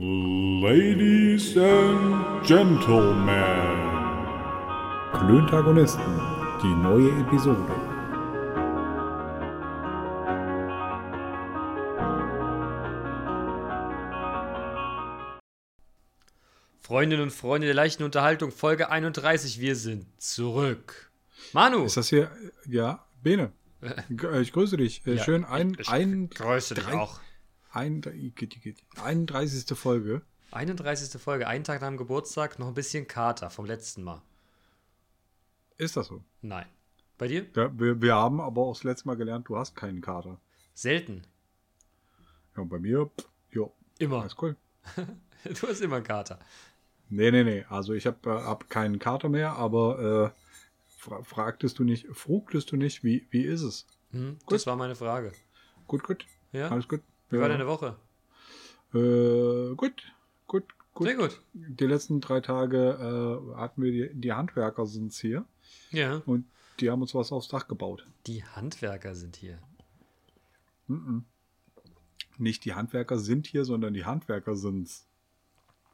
Ladies and Gentlemen. Klöntagonisten, die neue Episode. Freundinnen und Freunde der leichten Unterhaltung, Folge 31, wir sind zurück. Manu! Ist das hier, ja, Bene. Ich grüße dich. Äh, Ja, Schön ein, ich ein, grüße dich drei- auch. Ein, 31. Folge. 31. Folge, einen Tag nach dem Geburtstag, noch ein bisschen Kater vom letzten Mal. Ist das so? Nein. Bei dir? Ja, wir, wir haben aber auch das letzte Mal gelernt, du hast keinen Kater. Selten. Ja, und bei mir, jo, Immer. alles cool. Du hast immer einen Kater. Nee, nee, nee. Also ich habe äh, hab keinen Kater mehr, aber äh, fra fragtest du nicht, frugtest du nicht, wie, wie ist es? Hm, das war meine Frage. Gut, gut. Ja? Alles gut. Wie ja. war deine Woche? Äh, gut, gut, gut. Sehr gut. Die letzten drei Tage äh, hatten wir die, die Handwerker sind's hier Ja. und die haben uns was aufs Dach gebaut. Die Handwerker sind hier. Mhm. Nicht die Handwerker sind hier, sondern die Handwerker sind's.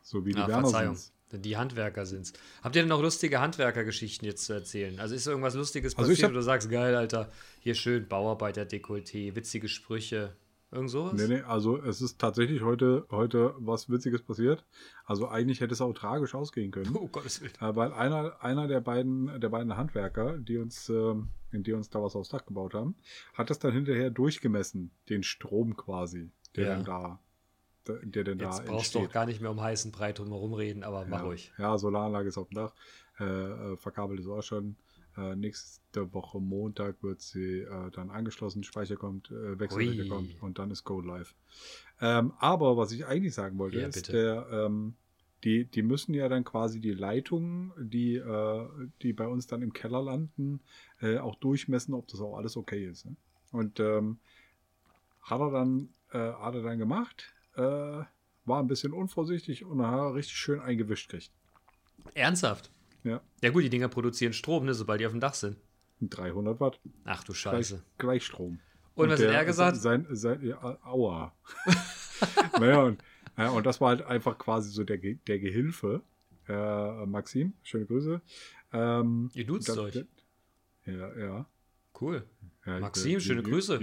So wie die Ah, Werner Verzeihung. sind's. Die Handwerker sind's. Habt ihr denn noch lustige Handwerkergeschichten jetzt zu erzählen? Also ist irgendwas Lustiges Also passiert, hab- wo du sagst, geil, Alter, hier schön Bauarbeiter-Dekolleté, witzige Sprüche, irgend sowas? Nee, nee, also es ist tatsächlich heute, heute was Witziges passiert. Also eigentlich hätte es auch tragisch ausgehen können. Oh Gottes Willen. Äh, weil einer, einer der beiden, der beiden Handwerker, die uns, ähm, die uns da was aufs Dach gebaut haben, hat das dann hinterher durchgemessen, den Strom quasi, der Ja. dann da, der, denn Jetzt da brauchst du auch gar nicht mehr um heißen Brei drum herum reden, aber mach ja. ruhig. Ja, Solaranlage ist auf dem Dach, äh, äh, verkabelt ist auch schon. Äh, nächste Woche Montag wird sie äh, dann angeschlossen, Speicher kommt, äh, Wechselrichter Ui. kommt und dann ist Go live. Ähm, aber was ich eigentlich sagen wollte, Ja, ist, der, ähm, die, die müssen ja dann quasi die Leitungen, die, äh, die bei uns dann im Keller landen, äh, auch durchmessen, ob das auch alles okay ist. Ne? Und ähm, hat er dann, äh, hat er dann gemacht, äh, war ein bisschen unvorsichtig und hat richtig schön eingewischt kriegt. Ernsthaft? Ja, Ja gut, die Dinger produzieren Strom, ne, sobald die auf dem Dach sind. 300 Watt. Ach du Gleich, Scheiße. Gleichstrom. Und was hat der- er gesagt? Sein, sein, ja, aua. naja, und, ja, und das war halt einfach quasi so der, der Gehilfe. Äh, Maxim, schöne Grüße. Ähm, Ihr duzt euch. Ja, ja. Cool. ja Maxim, der- schöne Grüße.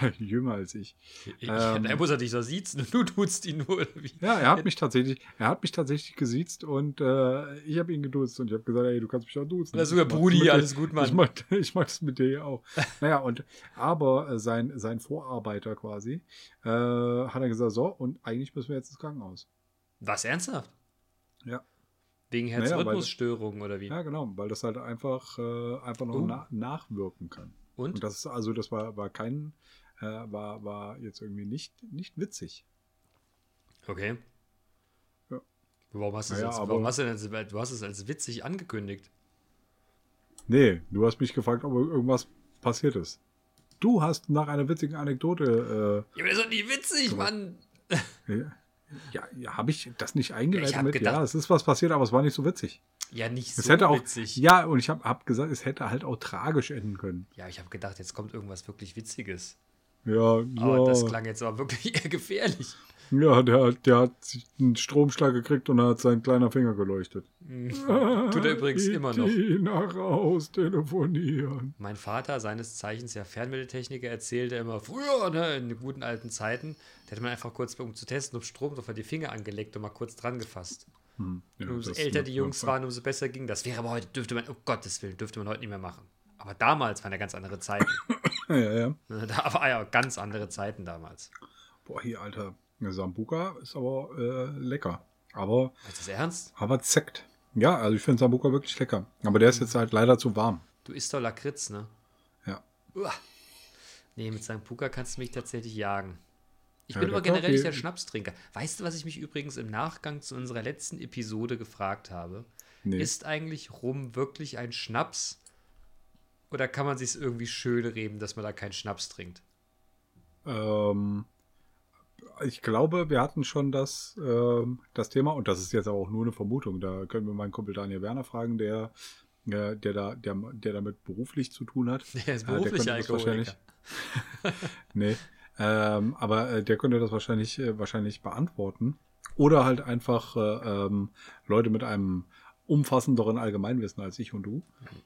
Jü- Jünger als ich. Ich, Ähm. er muss er dich doch siezen und du tutst ihn nur, oder wie? Ja, er hat mich tatsächlich, er hat mich tatsächlich gesiezt und äh, ich habe ihn geduzt und ich habe gesagt, ey, du kannst mich auch duzen. Na, sogar Ich mach's Brudi, alles gut, Mann. Ich mach, ich mach das mit dir ja auch. naja, und aber äh, sein, sein Vorarbeiter quasi äh, hat er gesagt, so, und eigentlich müssen wir jetzt ins Krankenhaus. Was, ernsthaft? Ja. Wegen Naja, Herzrhythmusstörungen oder wie? Ja, genau, weil das halt einfach, äh, einfach noch Oh. na nachwirken kann. Und? Und das ist, also das war, war kein, äh, war, war jetzt irgendwie nicht, nicht witzig. Okay. Ja. Warum hast du es Naja, jetzt, warum hast du, denn, als- du hast es als witzig angekündigt? Nee, du hast mich gefragt, ob irgendwas passiert ist. Du hast nach einer witzigen Anekdote, Ja, aber das ist doch nicht witzig, Mann. äh, ja, ja habe ich das nicht eingeleitet hab mit? gedacht- ja, es ist was passiert, aber es war nicht so witzig. Ja, nicht Es so hätte auch, witzig. ja, und ich habe hab gesagt, es hätte halt auch tragisch enden können. Ja, ich habe gedacht, jetzt kommt irgendwas wirklich Witziges. Ja, ja, das klang jetzt aber wirklich eher gefährlich. ja der, der hat sich einen Stromschlag gekriegt und hat sein kleiner Finger geleuchtet. Tut er übrigens immer noch. Nach Haus telefonieren. Mein Vater, seines Zeichens ja Fernmeldetechniker, erzählte immer früher, ne, in den guten alten Zeiten, da hätte man einfach kurz, um zu testen, ob Strom drauf hat, die Finger angelegt und mal kurz dran gefasst. Hm, ja, umso älter die Jungs waren, umso besser ging das. Wäre aber heute, dürfte man, um Gottes Willen, dürfte man heute nicht mehr machen. Aber damals waren ja ganz andere Zeiten. Ja, ja, ja. da war ja ganz andere Zeiten damals. Boah, hier, Alter. Sambuka ist aber äh, lecker. Aber, Ist das ernst? aber zeckt. Ja, also ich finde Sambuka wirklich lecker. Aber der ist jetzt halt leider zu warm. Du isst doch Lakritz, ne? Ja. Uah. Nee, mit St. Puka kannst du mich tatsächlich jagen. Ich Ja, bin aber generell nicht der Schnapstrinker. Weißt du, was ich mich übrigens im Nachgang zu unserer letzten Episode gefragt habe? Nee. Ist eigentlich Rum wirklich ein Schnaps? Oder kann man sich irgendwie schön reden, dass man da keinen Schnaps trinkt? Ähm, ich glaube, wir hatten schon das, ähm, das Thema, und das ist jetzt auch nur eine Vermutung. Da können wir meinen Kumpel Daniel Werner fragen, der, äh, der, da, der, der damit beruflich zu tun hat. Der ist Äh, beruflicher das Alkoholiker. Nee. Ähm, aber äh, der könnte das wahrscheinlich, äh, wahrscheinlich beantworten. Oder halt einfach äh, ähm, Leute mit einem umfassenderen Allgemeinwissen als ich und du.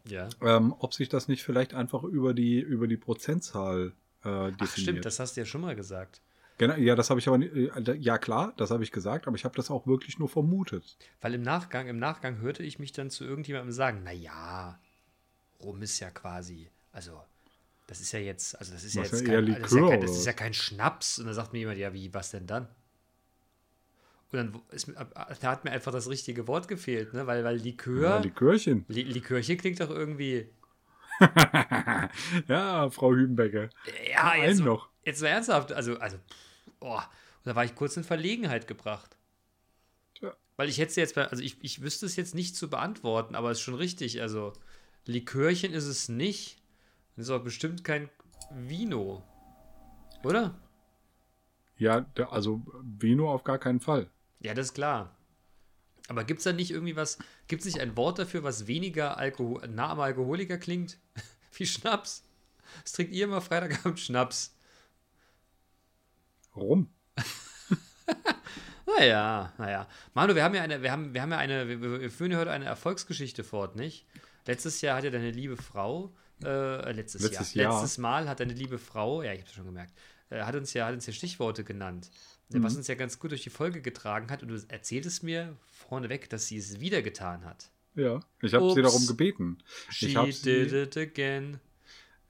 Ja. Ähm, ob sich das nicht vielleicht einfach über die, über die Prozentzahl äh, definiert. Ach, stimmt, das hast du ja schon mal gesagt. Genau, ja, das habe ich aber äh, ja klar, das habe ich gesagt, aber ich habe das auch wirklich nur vermutet. Weil im Nachgang, im Nachgang hörte ich mich dann zu irgendjemandem sagen, na ja, Rum ist ja quasi, also das ist ja jetzt, also das ist ja jetzt ja kein, das ist ja kein, das ist ja kein Schnaps. Und dann sagt mir jemand, ja, wie, was denn dann? Und dann ist, da hat mir einfach das richtige Wort gefehlt, ne? Weil, weil Likör, Ja, Likörchen. Li Likörchen klingt doch irgendwie, ja, Frau Hübenbecker. ja, jetzt, noch. jetzt mal ernsthaft, also, also, oh, und da war ich kurz in Verlegenheit gebracht. Tja. Weil ich hätte es jetzt, also ich, ich wüsste es jetzt nicht zu beantworten, aber es ist schon richtig. Also, Likörchen ist es nicht. Das ist auch bestimmt kein Vino. Oder? Ja, also Vino auf gar keinen Fall. Ja, das ist klar. Aber gibt es da nicht irgendwie was, gibt es nicht ein Wort dafür, was weniger Alkohol, nah am Alkoholiker klingt? Wie Schnaps. Was trinkt ihr immer Freitagabend Schnaps? Rum. Naja, naja. Manu, wir haben ja eine, wir haben, wir haben ja eine, wir, wir führen ja heute eine Erfolgsgeschichte fort, nicht? Letztes Jahr hat ja deine liebe Frau, äh, letztes, Letztes Jahr, Jahr. letztes Mal hat deine liebe Frau, ja, ich hab's schon gemerkt, äh, hat uns ja, hat uns ja Stichworte genannt, Mhm. was uns ja ganz gut durch die Folge getragen hat und du erzähltest mir vorneweg, dass sie es wieder getan hat. Ja, ich habe sie darum gebeten. She Ich hab did it again.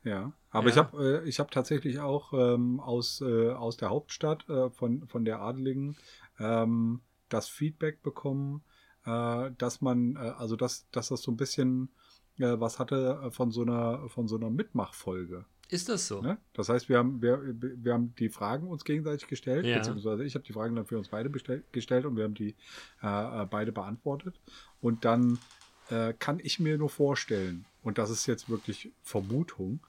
ja, aber Ja. ich habe äh, ich habe tatsächlich auch ähm, aus äh, aus der Hauptstadt äh, von von der Adeligen ähm, das Feedback bekommen, äh, dass man äh, also dass dass das so ein bisschen äh, was hatte äh, von so einer von so einer Mitmachfolge. Ist das so? Ne? Das heißt, wir haben, wir, wir haben die Fragen uns gegenseitig gestellt, Ja. beziehungsweise ich habe die Fragen dann für uns beide bestell, gestellt und wir haben die äh, beide beantwortet. Und dann äh, kann ich mir nur vorstellen, und das ist jetzt wirklich Vermutung,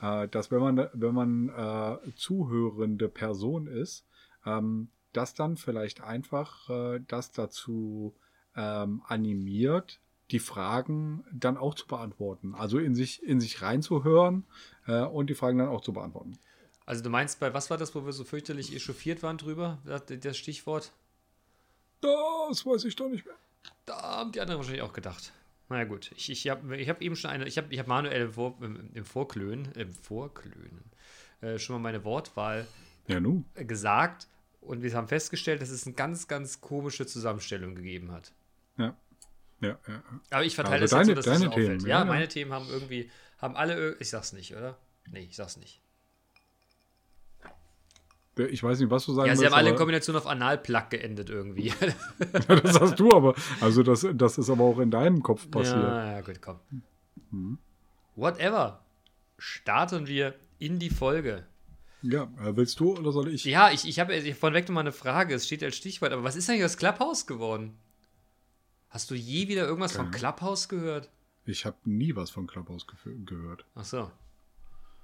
äh, dass wenn man, wenn man äh, zuhörende Person ist, ähm, dass dann vielleicht einfach äh, das dazu ähm, animiert, die Fragen dann auch zu beantworten. Also in sich, in sich reinzuhören äh, und die Fragen dann auch zu beantworten. Also du meinst bei, was war das, wo wir so fürchterlich echauffiert waren drüber, das, das Stichwort? Das weiß ich doch nicht mehr. Da haben die anderen wahrscheinlich auch gedacht. Na ja, gut, ich, ich habe ich hab eben schon eine, ich habe ich hab Manuel im, Vor, im, im Vorklönen, im Vorklönen, äh, schon mal meine Wortwahl Ja, gesagt und wir haben festgestellt, dass es eine ganz, ganz komische Zusammenstellung gegeben hat. Ja. Ja, ja. Aber ich verteile Also das deine- jetzt so, dass es deine auffällt. Themen, Ja, ja, meine Themen haben irgendwie, haben alle, ich sag's nicht, oder? Nee, ich sag's nicht. Ich weiß nicht, was du sagen Ja, sie willst, haben alle in Kombination auf Analplug geendet irgendwie. das hast du aber. Also das, das ist aber auch in deinem Kopf passiert. Ja, ja, gut, komm. Whatever. Starten wir in die Folge. Ja, äh, willst du oder soll ich? Ja, ich, ich habe hab vorneweg nochmal eine Frage. Es steht als Stichwort, aber was ist eigentlich aus Clubhouse geworden? Hast du je wieder irgendwas von Clubhouse gehört? Ich habe nie was von Clubhouse gehört. Ach so.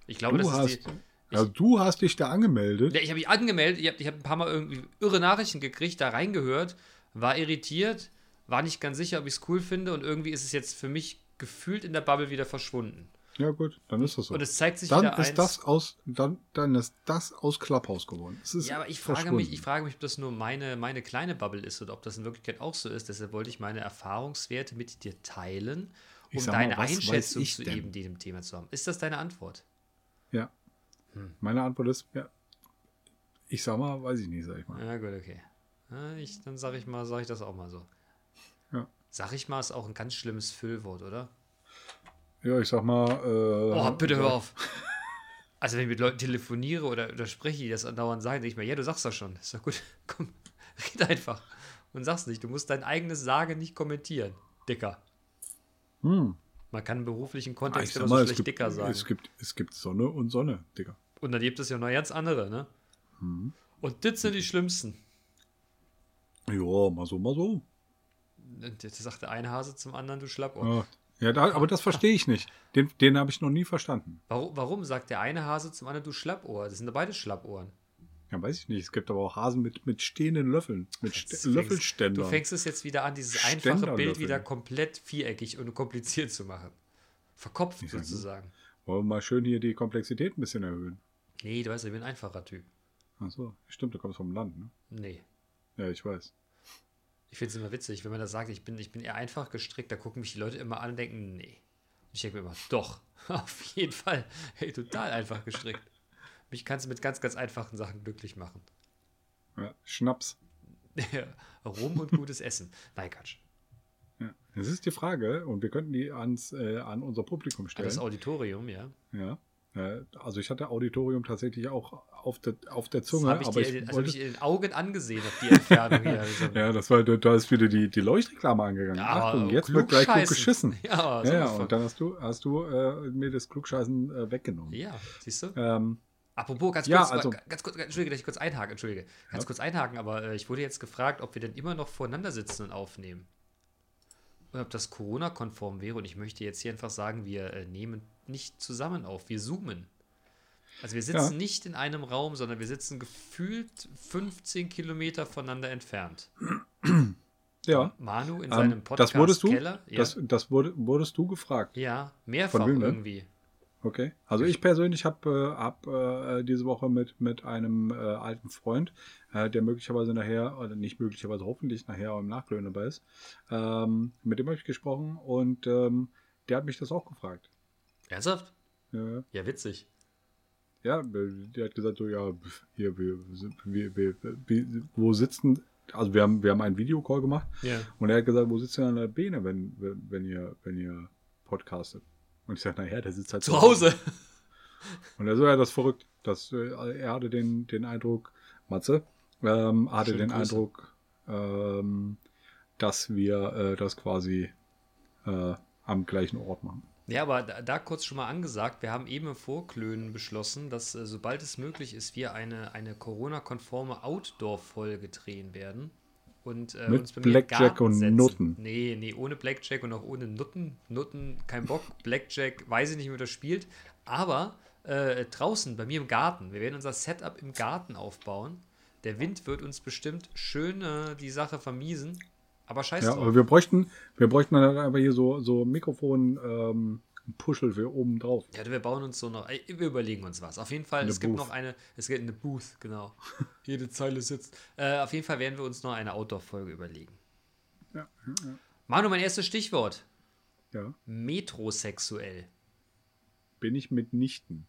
Ich glaube, Du das hast, ist die. also du hast dich da angemeldet. Ja, ich habe mich angemeldet, ich habe ich hab ein paar Mal irgendwie irre Nachrichten gekriegt, da reingehört, war irritiert, war nicht ganz sicher, ob ich es cool finde und irgendwie ist es jetzt für mich gefühlt in der Bubble wieder verschwunden. Ja gut, dann ist das so. Und es zeigt sich dann ist eins. das aus, dann, dann ist das aus Clubhouse geworden. Ja, aber ich frage, mich, ich frage mich, ob das nur meine, meine kleine Bubble ist oder ob das in Wirklichkeit auch so ist. Deshalb wollte ich meine Erfahrungswerte mit dir teilen, um sag mal, deine weiß Einschätzung zu denn? eben diesem Thema zu haben. Ist das deine Antwort? Ja. Hm. Meine Antwort ist, ja. Ich sag mal, weiß ich nicht, sag ich mal. Ja, gut, okay. Ja, ich, dann sage ich mal, sage ich das auch mal so. Ja. Sag ich mal, ist auch ein ganz schlimmes Füllwort, oder? Ja, ich sag mal. Äh, Oh, bitte hör auf. Also, wenn ich mit Leuten telefoniere oder, oder spreche, die das andauernd sagen, denke ich mir, ja, du sagst das schon. Ist doch gut. Komm, red einfach. Und sag's nicht. Du musst dein eigenes Sagen nicht kommentieren. Dicker. Hm. Man kann im beruflichen Ich Kontext immer so schlecht gibt, dicker sagen. es, gibt, es gibt Sonne und Sonne, Digga. Und dann gibt es ja noch ganz andere, ne? Hm. Und das sind die schlimmsten. Ja, mal so, mal so. Jetzt sagt der eine Hase zum anderen, du Schlappohr. Ja, ja da, aber das verstehe ich nicht. Den, den habe ich noch nie verstanden. Warum, warum sagt der eine Hase zum anderen, du Schlappohr? Das sind doch beide Schlappohren. Ja, weiß ich nicht. Es gibt aber auch Hasen mit, mit stehenden Löffeln. Mit St Löffelständern. Du fängst es jetzt wieder an, dieses einfache. Bild wieder komplett viereckig und kompliziert zu machen. Verkopft Ich sozusagen. Wollen wir mal schön hier die Komplexität ein bisschen erhöhen. Nee, du weißt, ich bin ein einfacher Typ. Ach so, stimmt, du kommst vom Land, ne? Nee. Ja, ich weiß. Ich finde es immer witzig, wenn man das sagt, ich bin, ich bin eher einfach gestrickt, da gucken mich die Leute immer an und denken, nee. Und ich denke mir immer, doch, auf jeden Fall. Hey, total einfach gestrickt. Mich kannst du mit ganz, ganz einfachen Sachen glücklich machen. Ja, Schnaps. Rum und gutes Essen. Nein, Quatsch. Ja. Das ist die Frage, und wir könnten die ans, äh, an unser Publikum stellen. Das Auditorium, ja. Ja. Äh, Also ich hatte Auditorium tatsächlich auch auf der, auf der Zunge, Das habe ich, aber dir, ich also hab wollte, ich in den Augen angesehen auf die Entfernung hier. Also, ja, das war, da ist wieder die, die Leuchtreklame angegangen. aber Achtung, jetzt wird gleich gut geschissen. Ja, Ja, ja, und dann hast du, hast du äh, mir das Klugscheißen äh, weggenommen. ja, siehst du? Ähm, Apropos, ganz Ja, kurz, also- ganz kurz, Entschuldige, dass ich kurz einhaken, Entschuldige. Ganz Ja. kurz einhaken, aber äh, ich wurde jetzt gefragt, ob wir denn immer noch voreinander sitzen und aufnehmen. Und ob das Corona-konform wäre. Und ich möchte jetzt hier einfach sagen, wir äh, nehmen nicht zusammen auf, wir zoomen. Also wir sitzen Ja. nicht in einem Raum, sondern wir sitzen gefühlt 15 Kilometer voneinander entfernt. ja, Manu in ähm, seinem Podcast das wurdest du, Keller. Ja, das, das wurde, wurdest du gefragt. ja mehrfach irgendwie. Okay. Also ich persönlich habe äh, hab, äh, diese Woche mit, mit einem äh, alten Freund, äh, der möglicherweise nachher, oder nicht möglicherweise, hoffentlich nachher im Nachklönen dabei ist, ähm, mit dem habe ich gesprochen und ähm, der hat mich das auch gefragt. Ernsthaft? Ja, Ja, witzig. ja der hat gesagt, so, ja, hier, wir, wir, wir, wir, wo sitzen, also wir haben, wir haben einen Videocall gemacht Ja. und er hat gesagt, wo sitzt ihr an der Beine, wenn, wenn, wenn ihr, wenn ihr podcastet? Und ich sage, naja, der sitzt halt Zu Hause. Und er so, ja, das verrückt. Das, äh, er hatte den, den Eindruck, Matze, ähm, hatte Schöne den Grüße. Eindruck, ähm, dass wir äh, das quasi äh, am gleichen Ort machen. Ja, aber da, da kurz schon mal angesagt, wir haben eben im Vorklönen beschlossen, dass äh, sobald es möglich ist, wir eine, eine Corona-konforme Outdoor-Folge drehen werden. Und äh, Mit Blackjack und setzen. Nutten. Nee, nee, ohne Blackjack und auch ohne Nutten. Nutten, kein Bock. Blackjack, weiß ich nicht, wie man das spielt. Aber äh, draußen, bei mir im Garten, wir werden unser Setup im Garten aufbauen. Der Wind wird uns bestimmt schön äh, die Sache vermiesen. Aber scheiß Ja, drauf. aber wir bräuchten, wir bräuchten dann einfach hier so, so Mikrofon, ähm, Puschel für oben drauf. Ja, wir bauen uns so noch. Wir überlegen uns was. Auf jeden Fall, Eine es gibt Booth. noch eine. Es gibt eine Booth, genau. Jede Zeile sitzt. Äh, auf jeden Fall werden wir uns noch eine Outdoor-Folge überlegen. Ja, ja, Manu, mein erstes Stichwort: ja. ja. Metrosexuell. Bin ich mitnichten.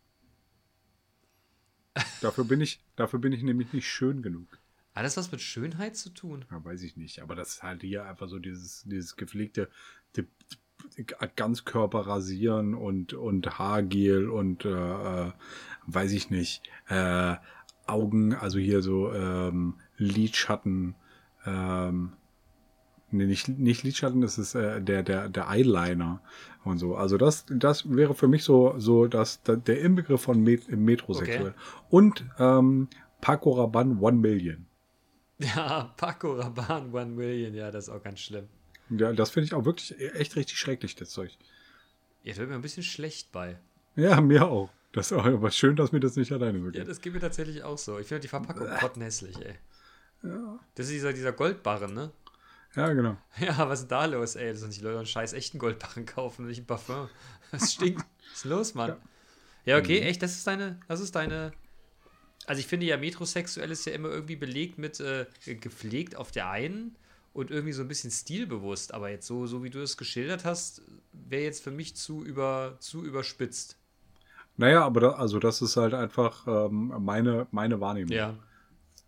dafür bin ich, dafür bin ich nämlich nicht schön genug. Hat das was mit Schönheit zu tun? Ja, weiß ich nicht. Aber das ist halt hier einfach so dieses, dieses gepflegte die, die, Ganzkörper rasieren und, und Haargel und äh, äh, weiß ich nicht. Äh, Augen, also hier so ähm, Lidschatten. Ähm, nee, nicht, nicht Lidschatten, das ist äh, der, der, der Eyeliner und so. Also das, das wäre für mich so, so das, der Inbegriff von Met Metrosexuell. Und ähm, Paco Rabanne One Million. Ja, Paco Rabanne One Million. Ja, das ist auch ganz schlimm. Ja, das finde ich auch wirklich echt richtig schrecklich, das Zeug. Jetzt wird mir ein bisschen schlecht bei. Ja, mir auch. Das ist auch aber schön, dass mir das nicht alleine so Ja, das geht mir tatsächlich auch so. Ich finde die Verpackung pottenhässlich, ey. Das ist dieser, dieser Goldbarren, ne? Ja, genau. Ja, was ist da los, ey? Dass uns die Leute einen scheiß echten Goldbarren kaufen und nicht ein Parfum. Das stinkt. was ist los, Mann? Ja, okay, echt, das ist deine, das ist deine. Also ich finde ja, metrosexuell ist ja immer irgendwie belegt mit äh, gepflegt auf der einen und irgendwie so ein bisschen stilbewusst. Aber jetzt so, so wie du es geschildert hast, wäre jetzt für mich zu, über, zu überspitzt. Naja, aber da, also das ist halt einfach ähm, meine, meine Wahrnehmung. Ja.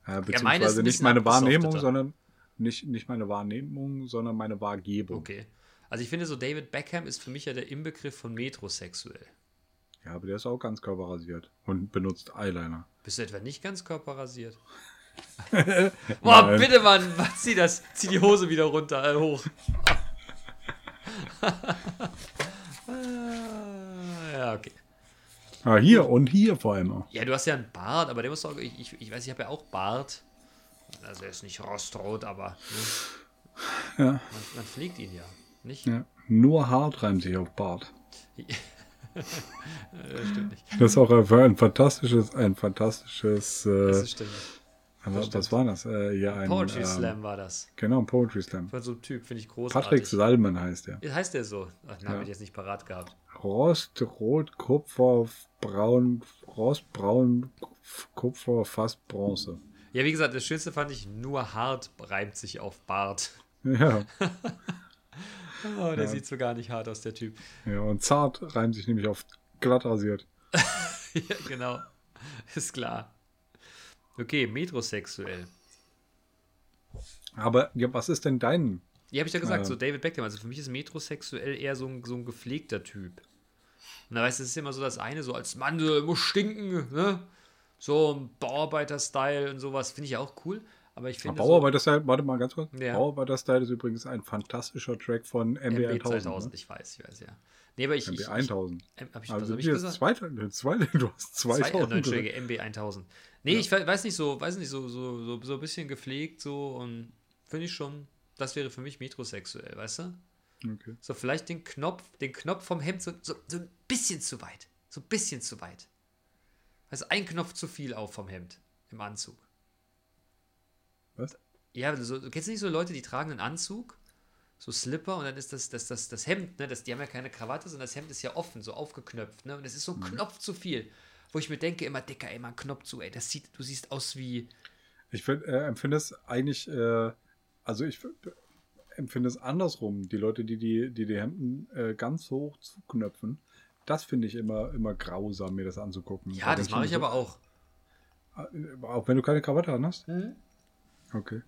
Äh, beziehungsweise ein nicht meine Wahrnehmung, sondern nicht, nicht meine Wahrnehmung, sondern meine Wahrgebung. Okay. Also ich finde so, David Beckham ist für mich ja der Inbegriff von metrosexuell. Ja, aber der ist auch ganz körperrasiert und benutzt Eyeliner. Bist du etwa nicht ganz körperrasiert? Boah, Nein. bitte, Mann, was, zieh das, zieh die Hose wieder runter, äh, hoch. Ja, okay. Ah, hier und hier vor allem. Ja, du hast ja einen Bart, aber der muss doch, ich, ich, ich weiß, ich habe ja auch Bart. Also er ist nicht rostrot, aber ne, Ja, man, man pflegt ihn ja, nicht? ja. Nur hart reimt sich auf Bart. Äh, Das stimmt nicht. Das ist auch ein, ein fantastisches, ein fantastisches, äh, Das stimmt. Was, was war das? Äh, ja, ein, Poetry ähm, Slam war das. Genau, ein Poetry Slam. Von so einem Typ, finde ich großartig. Patrick Salmen heißt er. Heißt der so? Ach, den habe Ja. ich jetzt nicht parat gehabt. Rost, Rot, Kupfer, Braun, Rost, Braun, Kupfer, fast Bronze. Ja, wie gesagt, das Schönste fand ich, nur hart reimt sich auf Bart. Ja, Oh, der Ja. sieht so gar nicht hart aus, der Typ. ja, und zart reimt sich nämlich auf glatt rasiert. ja, genau. Ist klar. Okay, metrosexuell. Aber ja, was ist denn dein? Ja, habe ich ja gesagt, Ja. so David Beckham. Also für mich ist metrosexuell eher so ein, so ein gepflegter Typ. Und da weißt du, es ist immer so das eine, so als Mann, du musst stinken, ne? So ein Bauarbeiter-Style und sowas, finde ich ja auch cool. Aber ich finde. Bauarbeiter-Style, warte mal ganz kurz. Ja. Bauarbeiter-Style ist übrigens ein fantastischer Track von so NBA MB 1000. 2000, ich weiß, ich weiß, ja. Nee, aber ich. Ne? ich, MB 1000. Ich, hab ich, was Also hab ich jetzt gesagt? zweite, zwei, du hast Zwei, 2000. äh, nein, gesagt. Entschuldige, MB 1000. Nee, ich we- weiß nicht so, weiß nicht, so, so, so, so ein bisschen gepflegt so und finde ich schon, das wäre für mich metrosexuell, weißt du? Okay. So vielleicht den Knopf, den Knopf vom Hemd so, so, so ein bisschen zu weit. So ein bisschen zu weit. Also ein Knopf zu viel auf vom Hemd im Anzug. Was? Ja, so, du kennst nicht so Leute, die tragen einen Anzug, so Slipper und dann ist das, das, das, das Hemd, ne, das, die haben ja keine Krawatte, sondern das Hemd ist ja offen, so aufgeknöpft, ne? Und es ist so ein Knopf zu viel. Wo ich mir denke, immer dicker, immer ein Knopf zu, ey, das sieht, du siehst aus wie. Ich find, äh, empfinde es eigentlich, äh, also ich empfinde es andersrum. Die Leute, die die, die, die Hemden äh, ganz hoch zuknöpfen, das finde ich immer, immer grausam, mir das anzugucken. Ja, das mache ich aber auch. auch. Auch wenn du keine Krawatte an hast? Mhm. Okay.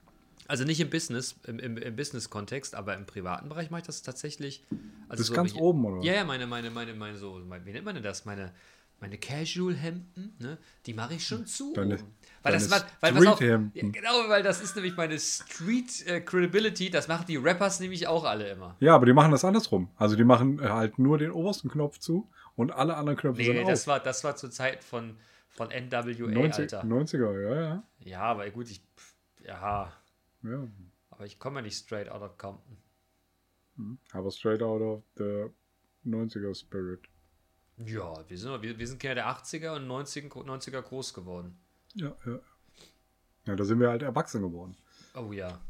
Also nicht im Business, im, im, im Business-Kontext, aber im privaten Bereich mache ich das tatsächlich. Also Das ist so ganz wie- oben, oder? Ja, ja, meine, meine, meine, meine, so, mein, wie nennt man denn das? Meine, meine Casual-Hemden, ne? Die mache ich schon zu. Deine- weil das war, weil Street-Hemden. ja, genau, weil das ist nämlich meine Street-Credibility, das machen die Rappers nämlich auch alle immer. Ja, aber die machen das andersrum. Also die machen äh, halt nur den obersten Knopf zu und alle anderen Knöpfe Nee, sind nee, das war, das war zur Zeit von, von NWA, 90, Alter. 90er, ja, ja. Ja, aber gut, ich, ja, ja. aber ich komme ja nicht straight out of Compton. Aber straight out of the 90er Spirit. Ja, wir sind, wir, wir sind Kinder der 80er und 90er, 90er groß geworden. Ja, ja. Ja, da sind wir halt erwachsen geworden. Oh ja.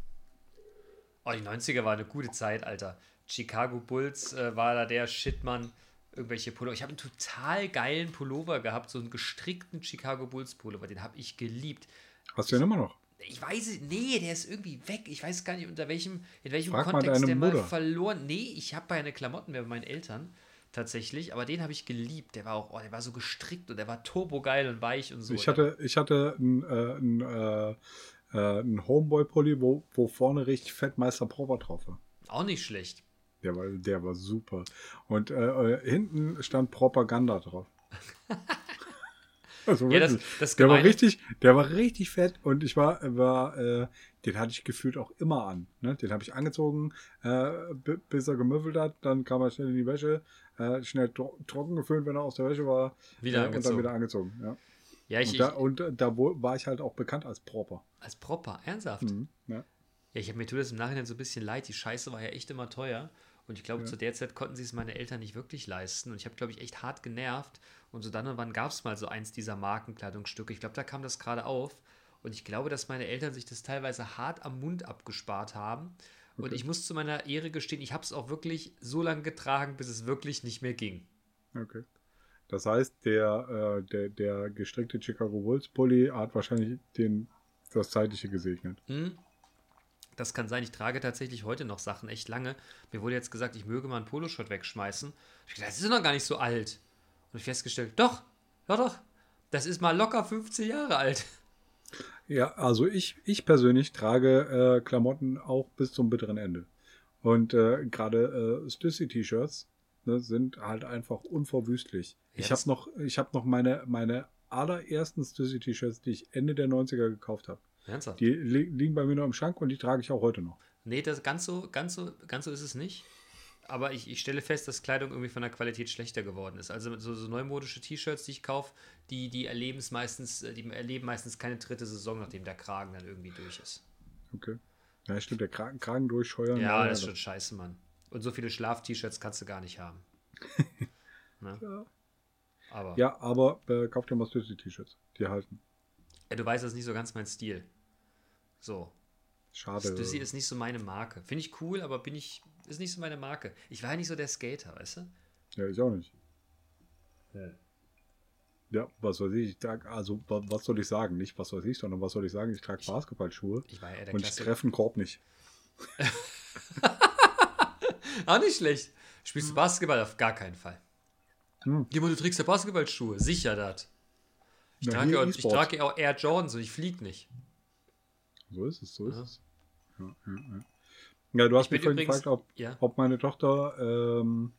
Oh, die 90er war eine gute Zeit, Alter. Chicago Bulls äh, war da der Shitmann. Irgendwelche Pullover. Ich habe einen total geilen Pullover gehabt, so einen gestrickten Chicago Bulls Pullover. Den habe ich geliebt. Hast du den immer noch? Ich weiß es, nee, der ist irgendwie weg. Ich weiß gar nicht, unter welchem, in welchem Frag mal Kontext deine der mal verloren. Nee, ich habe keine Klamotten mehr bei meinen Eltern tatsächlich, aber den habe ich geliebt. Der war auch, oh, der war so gestrickt und der war turbogeil und weich und so. Ich hatte, ich hatte einen äh, ein, äh, äh, ein Homeboy-Pulli, wo, wo vorne richtig fett Meister Proper drauf war. auch nicht schlecht. Der war, der war super. Und äh, äh, hinten stand Propaganda drauf. also Ja, das- das der war richtig, der war richtig fett und ich war, war äh, den hatte ich gefühlt auch immer an. Ne? Den habe ich angezogen, äh, bi- bis er gemüffelt hat. Dann kam er schnell in die Wäsche, äh, schnell tro trocken geföhnt, wenn er aus der Wäsche war. Wieder äh, Und dann angezogen. wieder angezogen. Ja. Ja, ich, und da, und äh, da war ich halt auch bekannt als Proper. als Proper, ernsthaft. Mhm. Ja. Ja, ich habe mir tut das im Nachhinein so ein bisschen leid. Die Scheiße war ja echt immer teuer. Und ich glaube, zu der Zeit konnten sie es meine Eltern nicht wirklich leisten. Und ich habe, glaube ich, echt hart genervt. Und so dann und wann gab es mal so eins dieser Markenkleidungsstücke. Ich glaube, da kam das gerade auf. Und ich glaube, dass meine Eltern sich das teilweise hart am Mund abgespart haben. Und ich muss zu meiner Ehre gestehen, ich habe es auch wirklich so lange getragen, bis es wirklich nicht mehr ging. Okay. Das heißt, der, äh, der, der gestrickte Chicago Bulls Pulli hat wahrscheinlich den, das Zeitliche gesegnet. Hm? Das kann sein. Ich trage tatsächlich heute noch Sachen echt lange. Mir wurde jetzt gesagt, ich möge mal einen Poloshirt wegschmeißen. Ich dachte, das ist noch gar nicht so alt. Und ich festgestellt, doch, doch, doch. Das ist mal locker 15 Jahre alt. Ja, also ich, ich persönlich trage äh, Klamotten auch bis zum bitteren Ende. Und äh, gerade äh, Stussy-T-Shirts ne, sind halt einfach unverwüstlich. Ja, ich habe noch, ich hab noch meine, meine allerersten Stussy-T-Shirts, die ich Ende der 90er gekauft habe. Ernsthaft? Die li liegen bei mir noch im Schrank und die trage ich auch heute noch. Nee, das ganz so, ganz so, ganz so ist es nicht. Aber ich, ich stelle fest, dass Kleidung irgendwie von der Qualität schlechter geworden ist. Also so, so neumodische T-Shirts, die ich kaufe, die, die erleben es meistens, äh, die erleben meistens keine dritte Saison, nachdem der Kragen dann irgendwie durch ist. Okay. Ja, stimmt, der Kragen, Kragen durchscheuern. Ja, das ist schon scheiße, Mann. Und so viele Schlaf-T-Shirts kannst du gar nicht haben. ne? Ja. Aber Ja, aber äh, kauf dir mal Stussy-T-Shirts. Die halten. Ja, du weißt, das ist nicht so ganz mein Stil. So. Schade. Stussy ist nicht so meine Marke. Finde ich cool, aber bin ich, ist nicht so meine Marke. Ich war ja nicht so der Skater, weißt du? Ja, ich auch nicht. Ja, was weiß ich. ich trag, also, wa- was soll ich sagen? Nicht was weiß ich, sondern was soll ich sagen? Ich trage Basketballschuhe Ich war ja der und ich Klasse- treffe einen Korb nicht. Auch nicht schlecht. Spielst du Basketball? Auf gar keinen Fall. Hm. Jemand, du trägst ja Basketballschuhe. Sicher das. Ich, Na, trage, auch- ich trage auch Air Jordans und ich fliege nicht. So ist es, so ist Ja. es. Ja, ja, ja. ja, du hast Ich mich vorhin übrigens- gefragt, ob, Ja. ob meine Tochter, ähm,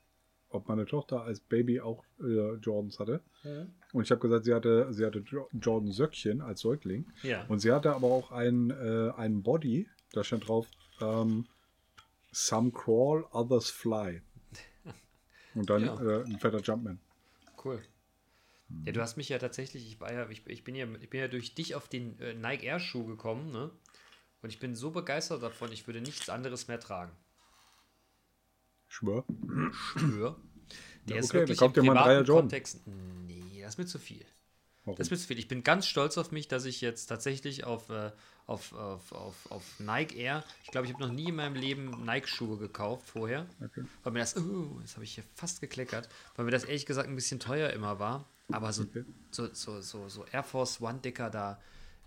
ob meine Tochter als Baby auch äh, Jordans hatte. Und ich habe gesagt, sie hatte, sie hatte Jo- Jordan Söckchen als Säugling. Ja. Und sie hatte aber auch ein, äh, ein Body, da stand drauf, ähm, Some crawl, others fly. Und dann Ja. äh, ein fetter Jumpman. Cool. Ja, du hast mich ja tatsächlich, ich war ja, ich, ich bin ja, ich bin ja durch dich auf den äh, Nike Air Schuh gekommen, ne? Und ich bin so begeistert davon, ich würde nichts anderes mehr tragen. Schwör. Schwör. Der Ja, ist okay, wirklich dann kauft im Dreier. Kontext. Nee, das ist mir zu viel. Warum? Das ist mir zu viel. Ich bin ganz stolz auf mich, dass ich jetzt tatsächlich auf, äh, auf, auf, auf, auf Nike Air, ich glaube, ich habe noch nie in meinem Leben Nike-Schuhe gekauft vorher. Okay. Weil mir das, oh, jetzt habe ich hier fast gekleckert, weil mir das ehrlich gesagt ein bisschen teuer immer war. Aber so, Okay. so, so, so, so Air Force One Dicker da,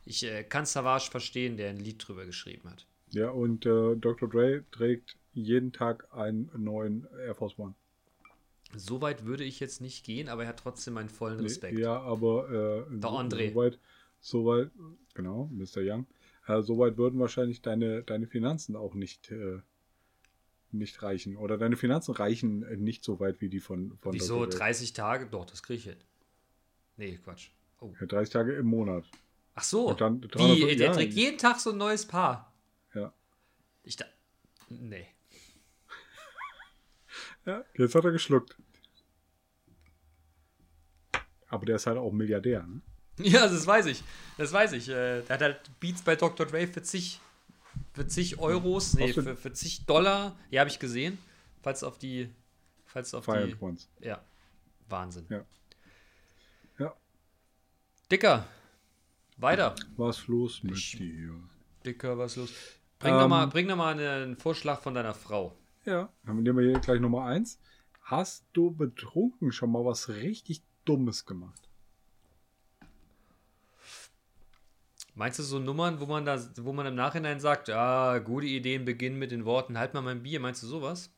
ich äh, kann Savage verstehen, der ein Lied drüber geschrieben hat. Ja, und äh, Dr. Dre trägt jeden Tag einen neuen Air Force One. So weit würde ich jetzt nicht gehen, aber er hat trotzdem meinen vollen Respekt. Ja, aber äh, Der so, André. so weit, so weit, genau, Mr. Young, äh, so weit würden wahrscheinlich deine, deine Finanzen auch nicht, äh, nicht reichen. Oder deine Finanzen reichen nicht so weit wie die von, von Wieso Dr. Dre. 30 Tage? Doch, das kriege ich hin. Nee, Quatsch. Oh. Ja, 30 Tage im Monat. Ach so. Und dann Wie? 350 Der ja. trägt jeden Tag so ein neues Paar. Ja. Ich da. Nee. ja. Jetzt hat er geschluckt. Aber der ist halt auch Milliardär, ne? Ja, das weiß ich. Das weiß ich. Äh, Der hat halt Beats bei Dr. Dre für zig, für zig Euros, nee, für, für zig Dollar. Ja, habe ich gesehen. Falls auf die. Falls auf Fire die. Ones. Ja. Wahnsinn. Ja. Dicker. Weiter. Was los mit Ich- dir? Dicker, was los? Bring Ähm, doch mal, bring doch mal einen Vorschlag von deiner Frau. Ja, dann nehmen wir hier gleich Nummer eins. Hast du betrunken schon mal was richtig Dummes gemacht? Meinst du so Nummern, wo man da, wo man im Nachhinein sagt, ja, gute Ideen beginnen mit den Worten, halt mal mein Bier, meinst du sowas?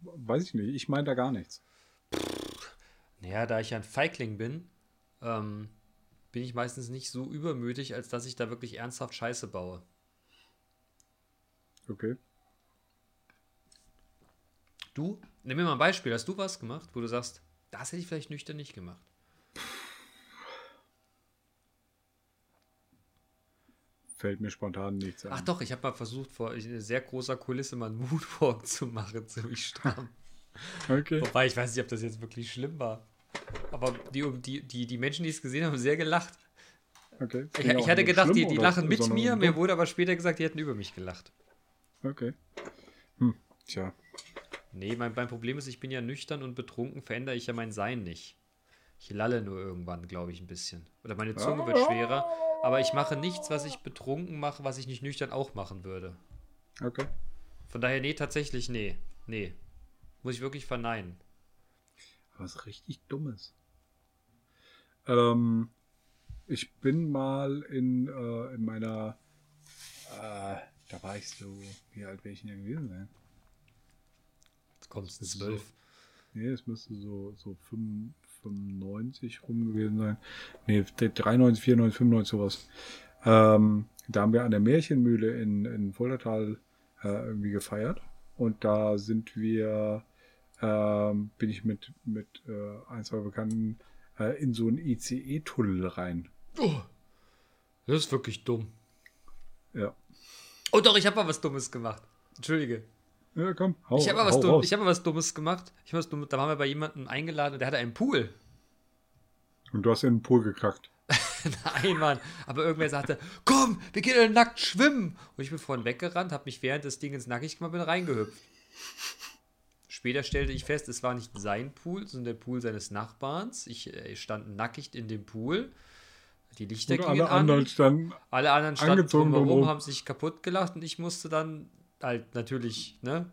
Weiß ich nicht. Ich meine da gar nichts. Naja, da ich ja ein Feigling bin, ähm, bin ich meistens nicht so übermütig, als dass ich da wirklich ernsthaft Scheiße baue. Okay. Du? Nimm mir mal ein Beispiel. Hast du was gemacht, wo du sagst, das hätte ich vielleicht nüchtern nicht gemacht? Fällt mir spontan nichts ein. Ach doch, ich habe mal versucht, vor sehr großer Kulisse mal einen Moonwalk zu machen, ziemlich stramm. Okay. Wobei, ich weiß nicht, ob das jetzt wirklich schlimm war. Aber die, die, die, die Menschen, die es gesehen haben, haben sehr gelacht. okay. Ich, ich hatte gedacht, die, schlimm die lachen mit mir. Mir wurde aber später gesagt, die hätten über mich gelacht. Okay. Hm. Tja. Nee, mein, mein Problem ist, ich bin ja nüchtern und betrunken, verändere ich ja mein Sein nicht. Ich lalle nur irgendwann, glaube ich, ein bisschen. Oder meine Zunge wird schwerer. Aber ich mache nichts, was ich betrunken mache, was ich nicht nüchtern auch machen würde. Okay. Von daher, nee, tatsächlich, nee. Nee. Muss ich wirklich verneinen. Was richtig Dummes. Ähm, ich bin mal in, äh, in meiner. Äh, da war ich so. Wie alt wäre ich denn gewesen sein? Jetzt kommt es ist zwölf. Nee, es müsste so, so 95 95 rum gewesen sein. Nee, 93, 94, 95, sowas. Ähm, da haben wir an der Märchenmühle in, in Fuldatal äh, irgendwie gefeiert. Und da sind wir, ähm, bin ich mit, mit äh, ein, zwei Bekannten äh, in so einen ICE-Tunnel rein. Oh, das ist wirklich dumm. Ja. Oh doch, ich habe mal was Dummes gemacht. Entschuldige. Ja, komm, hau, ich habe mal, was Dumm- ich hab mal was Dummes gemacht. Ich was Dummes, da waren wir bei jemandem eingeladen und der hatte einen Pool. Und du hast in den Pool gekackt. Nein, Mann. Aber irgendwer sagte, komm, wir gehen nackt schwimmen. Und ich bin vorhin weggerannt, habe mich während des Dingens nackig gemacht, bin reingehüpft. Später stellte ich fest, es war nicht sein Pool, sondern der Pool seines Nachbarns. Ich äh, stand nackig in dem Pool. Die Lichter Und gingen alle an. anderen standen. Alle anderen standen drumherum, drumherum. haben sich kaputt gelacht und ich musste dann halt natürlich, ne,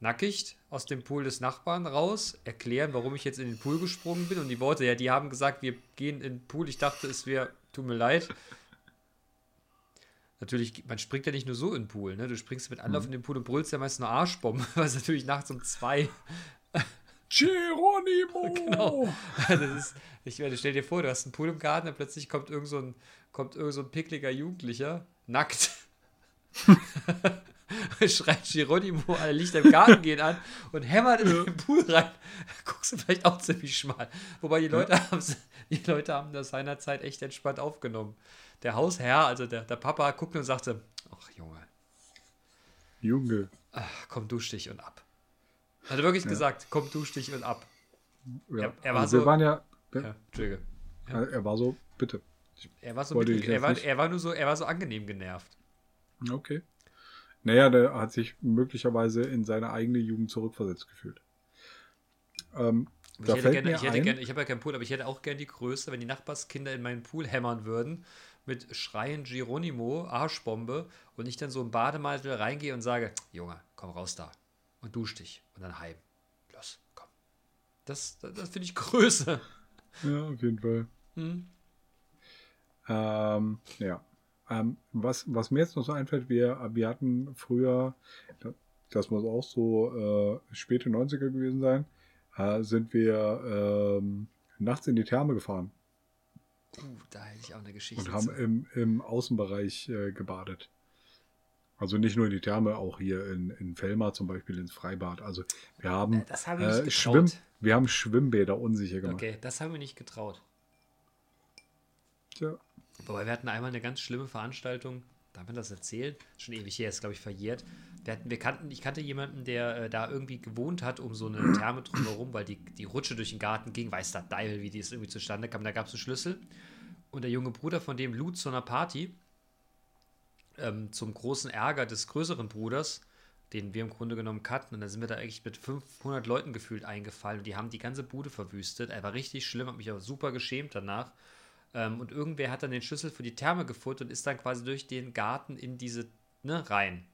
nackig aus dem Pool des Nachbarn raus, erklären, warum ich jetzt in den Pool gesprungen bin und die Worte, ja, die haben gesagt, wir gehen in den Pool. Ich dachte, es wäre, tut mir leid. Natürlich, man springt ja nicht nur so in den Pool, ne? Du springst mit Anlauf Mhm. in den Pool und brüllst ja meist nur Arschbomben, was natürlich nachts um zwei. Geronimo! Genau. Das ist, ich meine, stell dir vor, du hast einen Pool im Garten und plötzlich kommt irgend so ein, kommt irgend so ein pickliger Jugendlicher, nackt. Schreit Geronimo, alle Lichter im Garten gehen an und hämmert in den Pool rein. Da guckst du vielleicht auch ziemlich schmal. Wobei die Leute, die Leute haben das seinerzeit echt entspannt aufgenommen. Der Hausherr, also der, der Papa, guckte und sagte: Ach Junge, Junge. ach, komm, dusch dich und ab. Hat er wirklich gesagt: Komm, dusch dich und ab. Ja. Er- er war also wir so- waren ja, Ja, Entschuldige. er war so, bitte. Er war so, mittel, er, war, er war nur so, er war so angenehm genervt. Okay. Naja, der hat sich möglicherweise in seine eigene Jugend zurückversetzt gefühlt. Ähm, Ich da hätte fällt gerne, ich hätte gerne, ich habe ja keinen Pool, aber ich hätte auch gerne die Größe, wenn die Nachbarskinder in meinen Pool hämmern würden mit Schreien Geronimo, Arschbombe und ich dann so im Bademantel reingehe und sage, Junge, komm raus da und dusch dich und dann heim. Los, komm. Das, das, das finde ich Größe. ja, auf jeden Fall. Hm? Ähm, ja. Ähm, was, was mir jetzt noch so einfällt, wir, wir hatten früher, da- das muss auch so äh, späte 90er gewesen sein, äh, sind wir ähm, nachts in die Therme gefahren Uh, da hätte ich auch eine Geschichte. und haben zu. im, im Außenbereich äh, gebadet. Also nicht nur in die Therme, auch hier in, in Velma zum Beispiel ins Freibad. Also wir haben, Äh, das habe ich nicht äh, Schwimm, getraut. wir haben Schwimmbäder unsicher gemacht. Okay, das haben wir nicht getraut. Tja, Wobei wir hatten einmal eine ganz schlimme Veranstaltung, darf man das erzählen? Schon ewig her, ist glaube ich verjährt. Wir hatten, wir kannten, ich kannte jemanden, der äh, da irgendwie gewohnt hat, um so eine Therme drumherum, weil die, die Rutsche durch den Garten ging, weiß der Deil, wie die es irgendwie zustande kam. Da gab es einen Schlüssel. Und der junge Bruder von dem lud zu einer Party ähm, zum großen Ärger des größeren Bruders, den wir im Grunde genommen kannten. Und da sind wir da eigentlich mit 500 Leuten gefühlt eingefallen und die haben die ganze Bude verwüstet. Er war richtig schlimm, hat mich auch super geschämt danach. Ähm, und irgendwer hat dann den Schlüssel für die Therme gefunden und ist dann quasi durch den Garten in diese, ne, rein.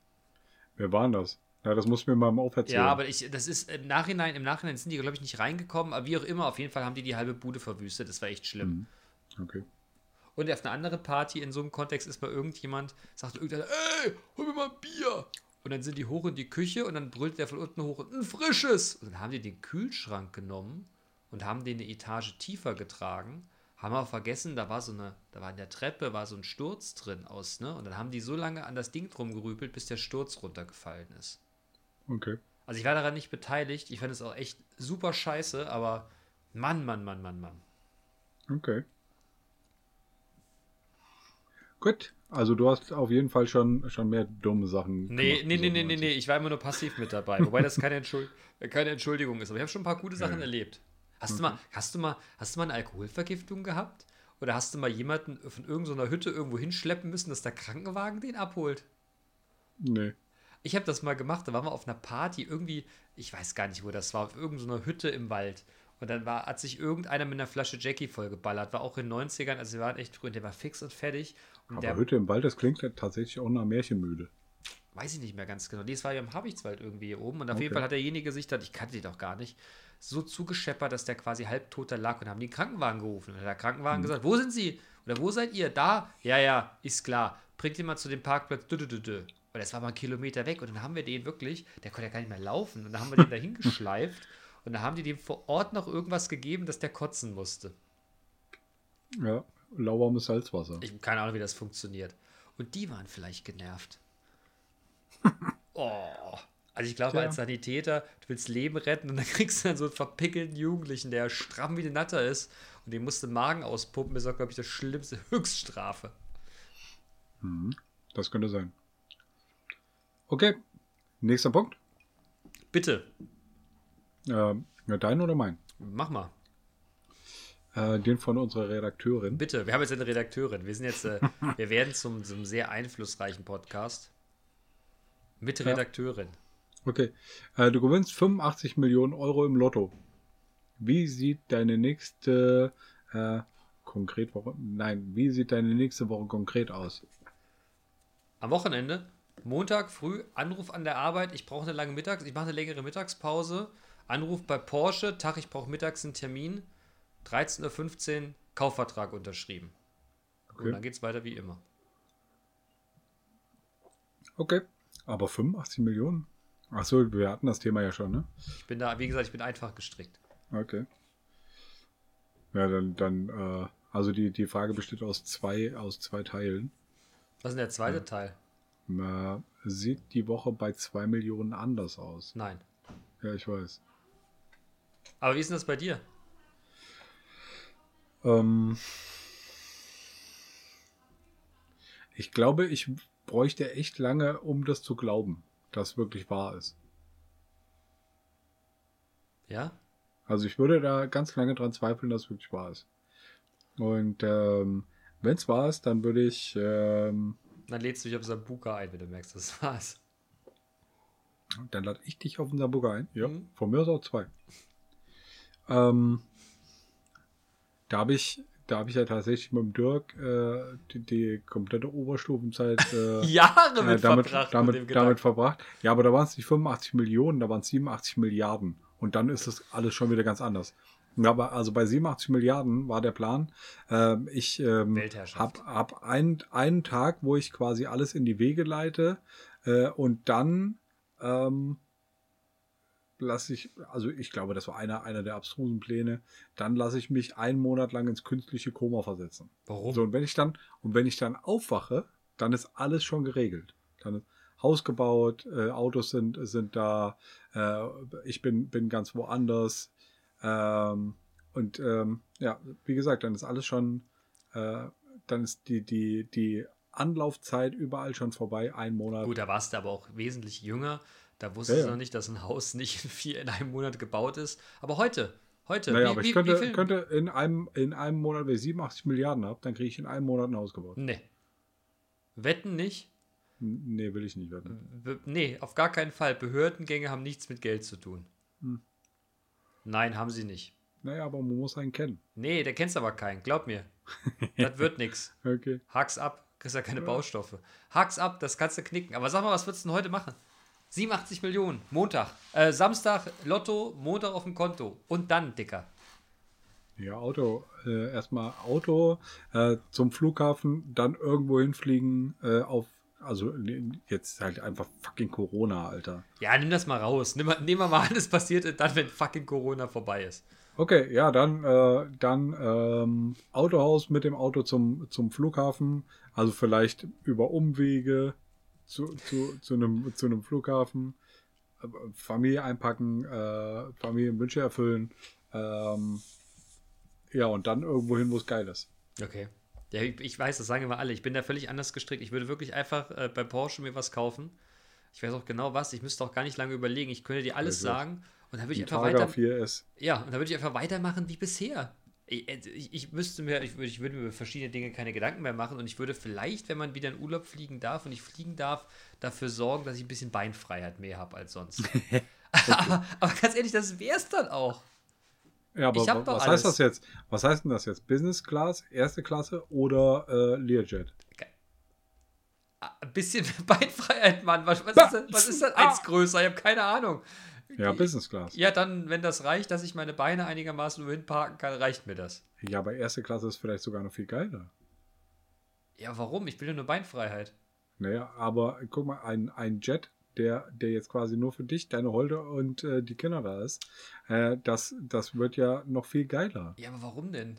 wer war denn das? Ja, das muss mir mal auferzählen. Ja, aber ich, das ist im Nachhinein, im Nachhinein sind die, glaube ich, nicht reingekommen, aber wie auch immer, auf jeden Fall haben die die halbe Bude verwüstet. Das war echt schlimm. Okay. Und auf einer anderen Party in so einem Kontext ist mal irgendjemand, sagt irgendeiner, ey, hol mir mal ein Bier. Und dann sind die hoch in die Küche und dann brüllt der von unten hoch, ein frisches. Und dann haben die den Kühlschrank genommen und haben den eine Etage tiefer getragen. Haben aber vergessen, da war so eine, da war in der Treppe, war so ein Sturz drin aus, ne? Und dann haben die so lange an das Ding drum gerüpelt, bis der Sturz runtergefallen ist. Okay. Also ich war daran nicht beteiligt. Ich fand es auch echt super scheiße, aber Mann, Mann, Mann, Mann, Mann. Okay. Gut, also du hast auf jeden Fall schon, schon mehr dumme Sachen. Nee, gemacht, nee, nee, nee, nee, 90. nee, ich war immer nur passiv mit dabei, wobei das keine, Entschuld keine Entschuldigung ist. Aber ich habe schon ein paar gute Sachen Ja. erlebt. Hast, du mal, hast, du mal, hast du mal eine Alkoholvergiftung gehabt? Oder hast du mal jemanden von irgendeiner Hütte irgendwo hinschleppen müssen, dass der Krankenwagen den abholt? Nee. Ich habe das mal gemacht, da waren wir auf einer Party, irgendwie, ich weiß gar nicht, wo das war, auf irgendeiner Hütte im Wald. Und dann war, hat sich irgendeiner mit einer Flasche Jackie vollgeballert, war auch in den 90ern, also wir waren echt früh, und der war fix und fertig. Und Aber der, Hütte im Wald, das klingt tatsächlich auch nach Märchenmüde. Weiß ich nicht mehr ganz genau. Nee, es war ja im Habichtswald irgendwie hier oben. Und auf Okay. jeden Fall hat derjenige sich dann, ich kannte die doch gar nicht, so zugescheppert, dass der quasi halbtot da lag und haben den Krankenwagen gerufen. Und dann hat der Mhm. Krankenwagen gesagt, wo sind Sie? Oder wo seid ihr? Da? Ja, ja, ist klar. Bringt ihn mal zu dem Parkplatz. Dü, dü, dü, dü. Und das war mal einen Kilometer weg. Und dann haben wir den wirklich, der konnte ja gar nicht mehr laufen. Und dann haben wir den dahin geschleift. Und dann haben die dem vor Ort noch irgendwas gegeben, dass der kotzen musste. Ja, lauwarmes Salzwasser. Ich habe keine Ahnung, wie das funktioniert. Und die waren vielleicht genervt. Oh. Also ich glaube, Tja. als Sanitäter, du willst Leben retten und dann kriegst du dann so einen verpickelten Jugendlichen, der stramm wie eine Natter ist und dem musst du den Magen auspumpen, ist auch, glaube ich, das schlimmste Höchststrafe. Mhm. Das könnte sein. Okay, nächster Punkt. Bitte, Ähm, ja, dein oder mein? mach mal. Äh, den von unserer Redakteurin. Bitte, wir haben jetzt eine Redakteurin. Wir sind jetzt, äh, wir werden zum, zum sehr einflussreichen Podcast. Mit Ja. Redakteurin. Okay. Äh, du gewinnst 85 Millionen Euro im Lotto. Wie sieht deine nächste äh, konkret Woche? Nein, wie sieht deine nächste Woche konkret aus? Am Wochenende, Montag früh, Anruf an der Arbeit, ich brauche eine lange Mittags, ich mache eine längere Mittagspause. Anruf bei Porsche, Tag, ich brauche mittags einen Termin. 13.15 Uhr, Kaufvertrag unterschrieben. Okay. Und dann geht es weiter wie immer. Okay. Aber 85 Millionen? Achso, wir hatten das Thema ja schon, ne? Ich bin da, wie gesagt, ich bin einfach gestrickt. Okay. Ja, dann, dann, äh, also die, die Frage besteht aus zwei, aus zwei Teilen. Was ist denn der zweite Teil? Äh, sieht die Woche bei zwei Millionen anders aus? Nein. Ja, ich weiß. Aber wie ist denn das bei dir? Ähm, ich glaube, ich bräuchte echt lange, um das zu glauben, dass wirklich wahr ist. Ja? Also ich würde da ganz lange dran zweifeln, dass es wirklich wahr ist. Und ähm, wenn es wahr ist, dann würde ich ähm, Dann lädst du dich auf Sambuka ein, wenn du merkst, dass es war's. Dann lade ich dich auf unser Burger ein. Ja. Mhm. Von mir aus auch zwei. Ähm, da habe ich, da habe ich ja tatsächlich mit dem Dirk äh, die, die komplette Oberstufenzeit äh, Jahre äh, mit damit, verbracht damit, damit verbracht. Ja, aber da waren es nicht 85 Millionen, da waren es 87 Milliarden. Und dann ist das alles schon wieder ganz anders. Aber also bei 87 Milliarden war der Plan. Ähm, ich ähm, habe hab einen, einen Tag, wo ich quasi alles in die Wege leite äh, und dann ähm, lasse ich, also ich glaube, das war einer, einer der abstrusen Pläne, dann lasse ich mich einen Monat lang ins künstliche Koma versetzen. Warum? So, und wenn ich dann, und wenn ich dann aufwache, dann ist alles schon geregelt. Dann ist Haus gebaut, äh, Autos sind, sind da, äh, ich bin, bin ganz woanders. Ähm, und ähm, ja, wie gesagt, dann ist alles schon, äh, dann ist die, die, die Anlaufzeit überall schon vorbei, ein Monat. Gut, da warst du aber auch wesentlich jünger. Da wusstest Ja, ja. noch nicht, dass ein Haus nicht in, vier, in einem Monat gebaut ist. Aber heute, heute, Naja, wie, aber wie, ich könnte, wie viel? könnte in einem, in einem Monat, wenn ich 87 Milliarden habe, dann kriege ich in einem Monat ein Haus gebaut. Nee. Wetten nicht? Nee, will ich nicht wetten. Be- Nee, auf gar keinen Fall. Behördengänge haben nichts mit Geld zu tun. Hm. Nein, haben sie nicht. Naja, aber man muss einen kennen. Nee, der kennst aber keinen. Glaub mir. das wird nix. Okay. Hack's ab. Kriegst ja keine Baustoffe. Hack's ab, das kannst du knicken. Aber sag mal, was würdest du denn heute machen? 87 Millionen. Montag. Äh, Samstag Lotto, Montag auf dem Konto. Und dann, Dicker. Ja, Auto. Äh, erstmal Auto äh, zum Flughafen, dann irgendwo hinfliegen äh, auf, also jetzt halt einfach fucking Corona, Alter. Ja, nimm das mal raus. Nimm, nehmen wir mal an, es passiert dann, wenn fucking Corona vorbei ist. Okay, ja, dann, äh, dann ähm, Autohaus mit dem Auto zum, zum Flughafen, also vielleicht über Umwege zu, zu, zu, einem, zu einem Flughafen, äh, Familie einpacken, äh, Familienwünsche erfüllen, ähm, ja, und dann irgendwo hin, wo es geil ist. Okay. Ja, ich, weiß, das sagen immer alle. Ich bin da völlig anders gestrickt. Ich würde wirklich einfach äh, bei Porsche mir was kaufen. Ich weiß auch genau was. Ich müsste auch gar nicht lange überlegen. Ich könnte dir alles gut. sagen. Und dann würde ich Ein einfach Targa weiter. 4S. Ja, und dann würde ich einfach weitermachen wie bisher. Ich, ich, ich müsste mir, ich, würde- ich würde mir über verschiedene Dinge keine Gedanken mehr machen und ich würde vielleicht, wenn man wieder in Urlaub fliegen darf und ich fliegen darf, dafür sorgen, dass ich ein bisschen Beinfreiheit mehr habe als sonst. aber, aber ganz ehrlich, das wäre es dann auch. Ja, aber was alles. heißt das jetzt? Was heißt denn das jetzt? Business Class, erste Klasse oder äh, Learjet? Ein bisschen Beinfreiheit, Mann. Was, was, ist, das, was ist das Ah. eins größer? Ich habe keine Ahnung. Ja, Business Class. Ja, dann, wenn das reicht, dass ich meine Beine einigermaßen nur hinparken kann, reicht mir das. Ja, aber erste Klasse ist vielleicht sogar noch viel geiler. Ja, warum? Ich will ja nur Beinfreiheit. Naja, aber guck mal, ein, ein Jet, der, der jetzt quasi nur für dich, deine Holde und äh, die Kinder da ist, äh, das, das wird ja noch viel geiler. Ja, aber warum denn?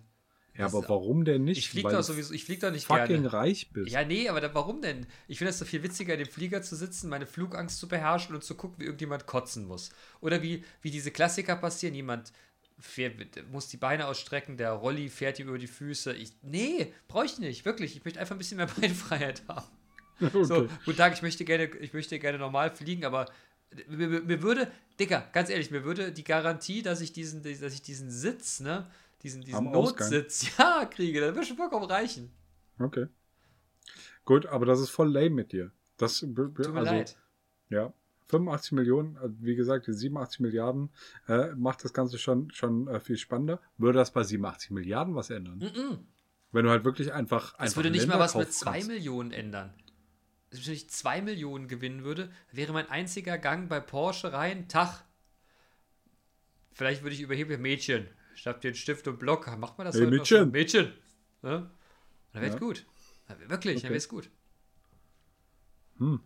Ja, aber warum denn nicht? Ich fliege du sowieso, ich fliege doch nicht fucking gerne. reich bist. Ja, nee, aber da, warum denn? Ich finde es doch viel witziger, in dem Flieger zu sitzen, meine Flugangst zu beherrschen und zu gucken, wie irgendjemand kotzen muss. Oder wie, wie diese Klassiker passieren. Jemand fährt, muss die Beine ausstrecken, der Rolli fährt ihm über die Füße. Ich, nee, brauche ich nicht, wirklich. Ich möchte einfach ein bisschen mehr Beinfreiheit haben. Okay. So, guten Tag, ich möchte gerne, ich möchte gerne normal fliegen, aber mir, mir- mir würde, Dicker, ganz ehrlich, mir würde die Garantie, dass ich diesen, dass ich diesen Sitz, ne, diesen, diesen. Notsitz, ja, kriege, das würde schon vollkommen reichen. Okay. Gut, aber das ist voll lame mit dir. Das, Tut mir also, leid. Ja. 85 Millionen, also wie gesagt, die 87 Milliarden äh, macht das Ganze schon, schon äh, viel spannender. Würde das bei 87 Milliarden was ändern? Mm-mm. Wenn du halt wirklich einfach. Es würde nicht mal Länder was mit kaufen 2 kannst. Millionen ändern. Wenn ich 2 Millionen gewinnen würde, wäre mein einziger Gang bei Porsche rein, Tag. Vielleicht würde ich überheben, Mädchen, schnapp dir einen Stift und Block, macht man das Hey, heute noch Mädchen. so? Mädchen. Ne? Dann wäre es Ja. gut. Wirklich, dann Okay. wäre es gut. Hm.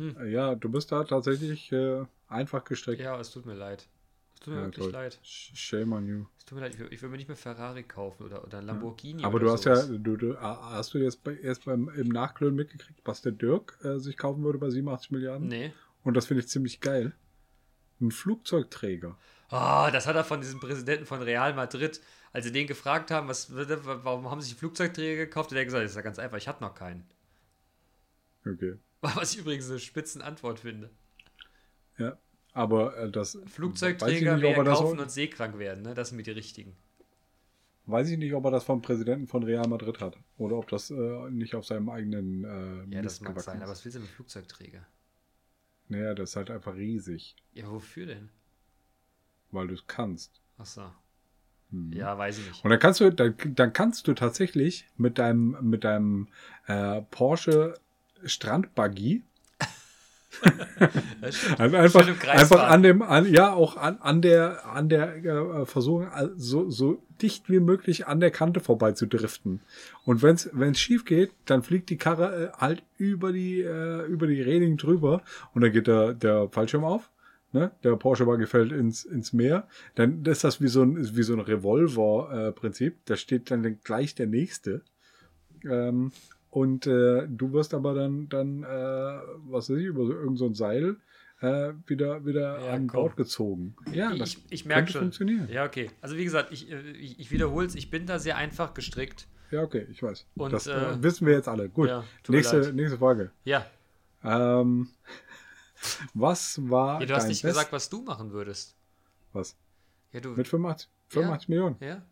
Äh, Ja, du bist da tatsächlich äh, einfach gestrickt. Ja, es tut mir leid. Es tut mir Ja, wirklich toll. leid. Sh- Shame on you. Es tut mir leid, ich will, ich will mir nicht mehr Ferrari kaufen oder, oder Lamborghini. Aber oder du hast ja, du, du, ah, hast du jetzt bei, erst beim, im Nachklönen mitgekriegt, was der Dirk äh, sich kaufen würde bei 87 Milliarden? Nee. Und das finde ich ziemlich geil. Ein Flugzeugträger. Ah, das hat er von diesem Präsidenten von Real Madrid, als sie den gefragt haben, was, warum haben sie sich Flugzeugträger gekauft, hat er gesagt, das ist ja ganz einfach, ich hatte noch keinen. Okay. Was ich übrigens eine spitzen Antwort finde. Ja. Aber äh, das. Flugzeugträger nicht, mehr kaufen und seekrank werden, ne? Das sind mir die richtigen. Weiß ich nicht, ob er das vom Präsidenten von Real Madrid hat. Oder ob das äh, nicht auf seinem eigenen äh, Ja, das mag sein, aber ist. was willst du mit Flugzeugträger? Naja, das ist halt einfach riesig. Ja, aber wofür denn? Weil du es kannst. Achso. Mhm. Ja, weiß ich nicht. Und dann kannst du, dann, dann kannst du tatsächlich mit deinem, mit deinem äh, Porsche Strandbuggy also einfach, einfach an dem, an, ja auch an, an der, an der äh, Versuchung so, so dicht wie möglich an der Kante vorbei zu driften. Und wenn es schief geht, dann fliegt die Karre äh, halt über die, äh, über die Reling drüber und dann geht der, der Fallschirm auf. Ne? Der Porsche Buggy fällt ins, ins Meer. Dann ist das wie so ein, wie so ein Revolver-Prinzip. da steht dann gleich der nächste. Ähm, und äh, du wirst aber dann, dann äh, was weiß ich, über so, irgend so ein Seil äh, wieder, wieder Ja, an komm. Bord gezogen. Ja, das ich ich merke schon. funktionieren. Ja, okay. Also wie gesagt, ich, äh, ich, ich wiederhole es, ich bin da sehr einfach gestrickt. Ja, okay, ich weiß. Und, das äh, äh, wissen wir jetzt alle. Gut, ja, nächste, nächste Frage. Ja. Ähm, was war ja du hast nicht Best- gesagt, was du machen würdest. Was? Ja, du. Mit 85, 85 Millionen? ja?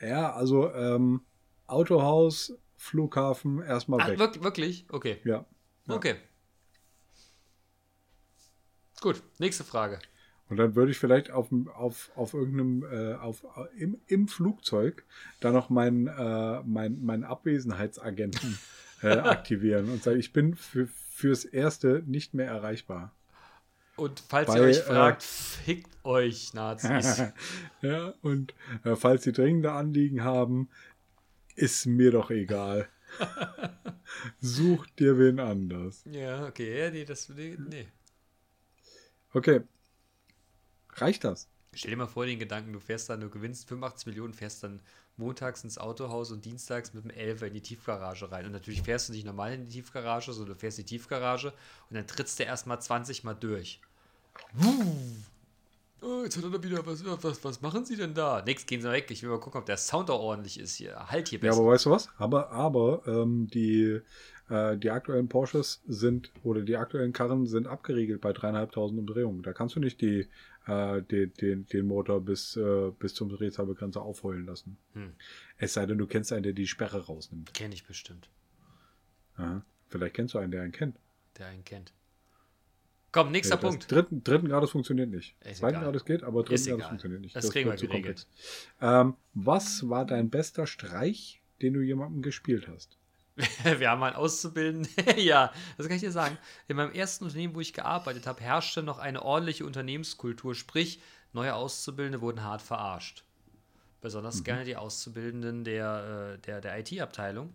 Ja, also ähm, Autohaus, Flughafen, erstmal Ah, weg. wirk wirklich? Okay. Ja. Ja. Okay. Gut, nächste Frage. Und dann würde ich vielleicht auf, auf, auf irgendeinem, äh, auf, im, im Flugzeug da noch meinen, äh, mein, meinen Abwesenheitsagenten äh, aktivieren und sagen, ich bin für, fürs Erste nicht mehr erreichbar. Und falls Bei, ihr euch äh, fragt, fickt euch, Nazis. ja, und äh, falls Sie dringende Anliegen haben, ist mir doch egal. Such dir wen anders. ja, okay, ja, nee, das. Nee. Okay. Reicht das? Stell dir mal vor den Gedanken, du fährst dann, du gewinnst 85 Millionen, fährst dann montags ins Autohaus und dienstags mit dem Elfer in die Tiefgarage rein. Und natürlich fährst du nicht normal in die Tiefgarage, sondern du fährst in die Tiefgarage und dann trittst du erstmal 20 Mal durch. Oh, jetzt hat er da wieder, was, was, was machen sie denn da? Nix, gehen sie weg. Ich will mal gucken, ob der Sound auch ordentlich ist hier. Halt hier Ja, besser. aber weißt du was? Aber, aber ähm, die, äh, die aktuellen Porsches sind oder die aktuellen Karren sind abgeriegelt bei dreieinhalbtausend Umdrehungen. Da kannst du nicht die, äh, die, den, den Motor bis, äh, bis zum Drehzahlbegrenzer aufheulen lassen. Hm. Es sei denn, du kennst einen, der die Sperre rausnimmt. Kenn ich bestimmt, Aha. Vielleicht kennst du einen, der einen kennt. der einen kennt. Komm, nächster Das Punkt. Dritten, dritten Grades funktioniert nicht. Ist Zweiten egal. Grades geht, aber dritten Ist Grades funktioniert nicht. Das kriegen wird wir zu komplex. Ähm, was war dein bester Streich, den du jemandem gespielt hast? Wir haben einen Auszubildenden. ja, das kann ich dir sagen. In meinem ersten Unternehmen, wo ich gearbeitet habe, herrschte noch eine ordentliche Unternehmenskultur. Sprich, neue Auszubildende wurden hart verarscht. Besonders gerne die Auszubildenden der, äh, der, der IT-Abteilung.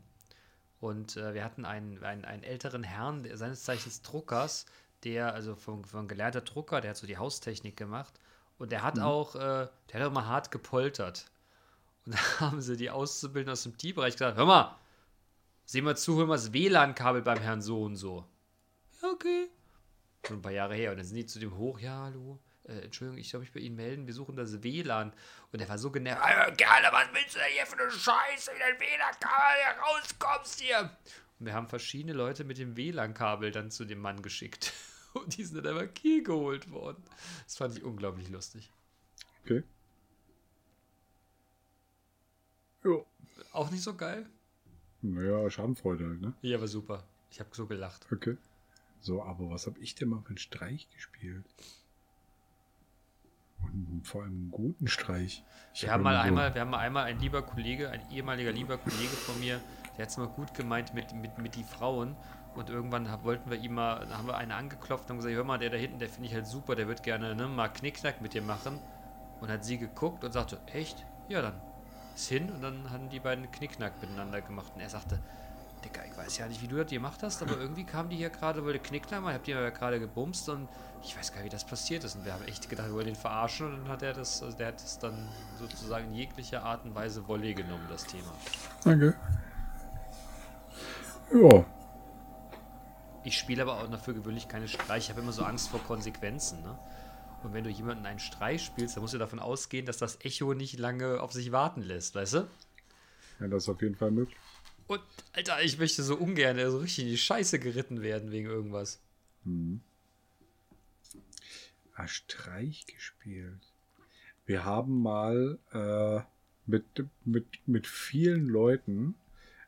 Und äh, wir hatten einen, einen, einen älteren Herrn, seines Zeichens Druckers, der, also von, von gelernter Drucker, der hat so die Haustechnik gemacht. Und der hat auch, äh, der hat auch mal hart gepoltert. Und da haben sie die Auszubildenden aus dem T-Bereich gesagt: Hör mal, Seh mal zu, hol mal das WLAN-Kabel beim Herrn so und so. Ja, okay. Schon ein paar Jahre her. Und dann sind die zu dem hoch, ja, hallo. Äh, Entschuldigung, ich soll mich bei Ihnen melden, wir suchen das WLAN. Und der war so genervt. "Ah, Gerne, was willst du denn hier für eine Scheiße? Wie dein WLAN-Kabel rauskommst hier. Und wir haben verschiedene Leute mit dem WLAN-Kabel dann zu dem Mann geschickt. Und die sind dann einfach hier geholt worden. Das fand ich unglaublich lustig. Okay. Jo. Auch nicht so geil? Naja, Schadenfreude halt, ne? Ja, aber super. Ich habe so gelacht. Okay. So, aber was habe ich denn mal für einen Streich gespielt? Und vor allem einen guten Streich. Ich Wir hab haben, mal einmal, wir haben mal einmal ein lieber Kollege, ein ehemaliger lieber Kollege von mir, der hat es mal gut gemeint mit, mit, mit die Frauen. Und irgendwann hab, wollten wir ihm mal, da haben wir einen angeklopft und haben gesagt, hör mal, der da hinten, der finde ich halt super, der wird gerne ne, mal Knickknack mit dir machen. Und hat sie geguckt und sagte, echt? Ja, dann ist hin. Und dann haben die beiden Knickknack miteinander gemacht. Und er sagte, Dicker, ich weiß ja nicht, wie du das gemacht hast, aber irgendwie kamen die hier gerade, weil der Knickklammer, ich hab die ja gerade gebumst und ich weiß gar nicht, wie das passiert ist. Und wir haben echt gedacht, wir wollen den verarschen und dann hat er das, also der hat es dann sozusagen in jeglicher Art und Weise Wolle genommen, das Thema. Danke. Ja. Ich spiele aber auch dafür gewöhnlich keine Streiche. Ich habe immer so Angst vor Konsequenzen, ne? Und wenn du jemanden einen Streich spielst, dann musst du davon ausgehen, dass das Echo nicht lange auf sich warten lässt, weißt du? Ja, das ist auf jeden Fall möglich. Und, Alter, ich möchte so ungern so richtig in die Scheiße geritten werden wegen irgendwas. Ah, Streich gespielt. Wir haben mal äh, mit, mit, mit vielen Leuten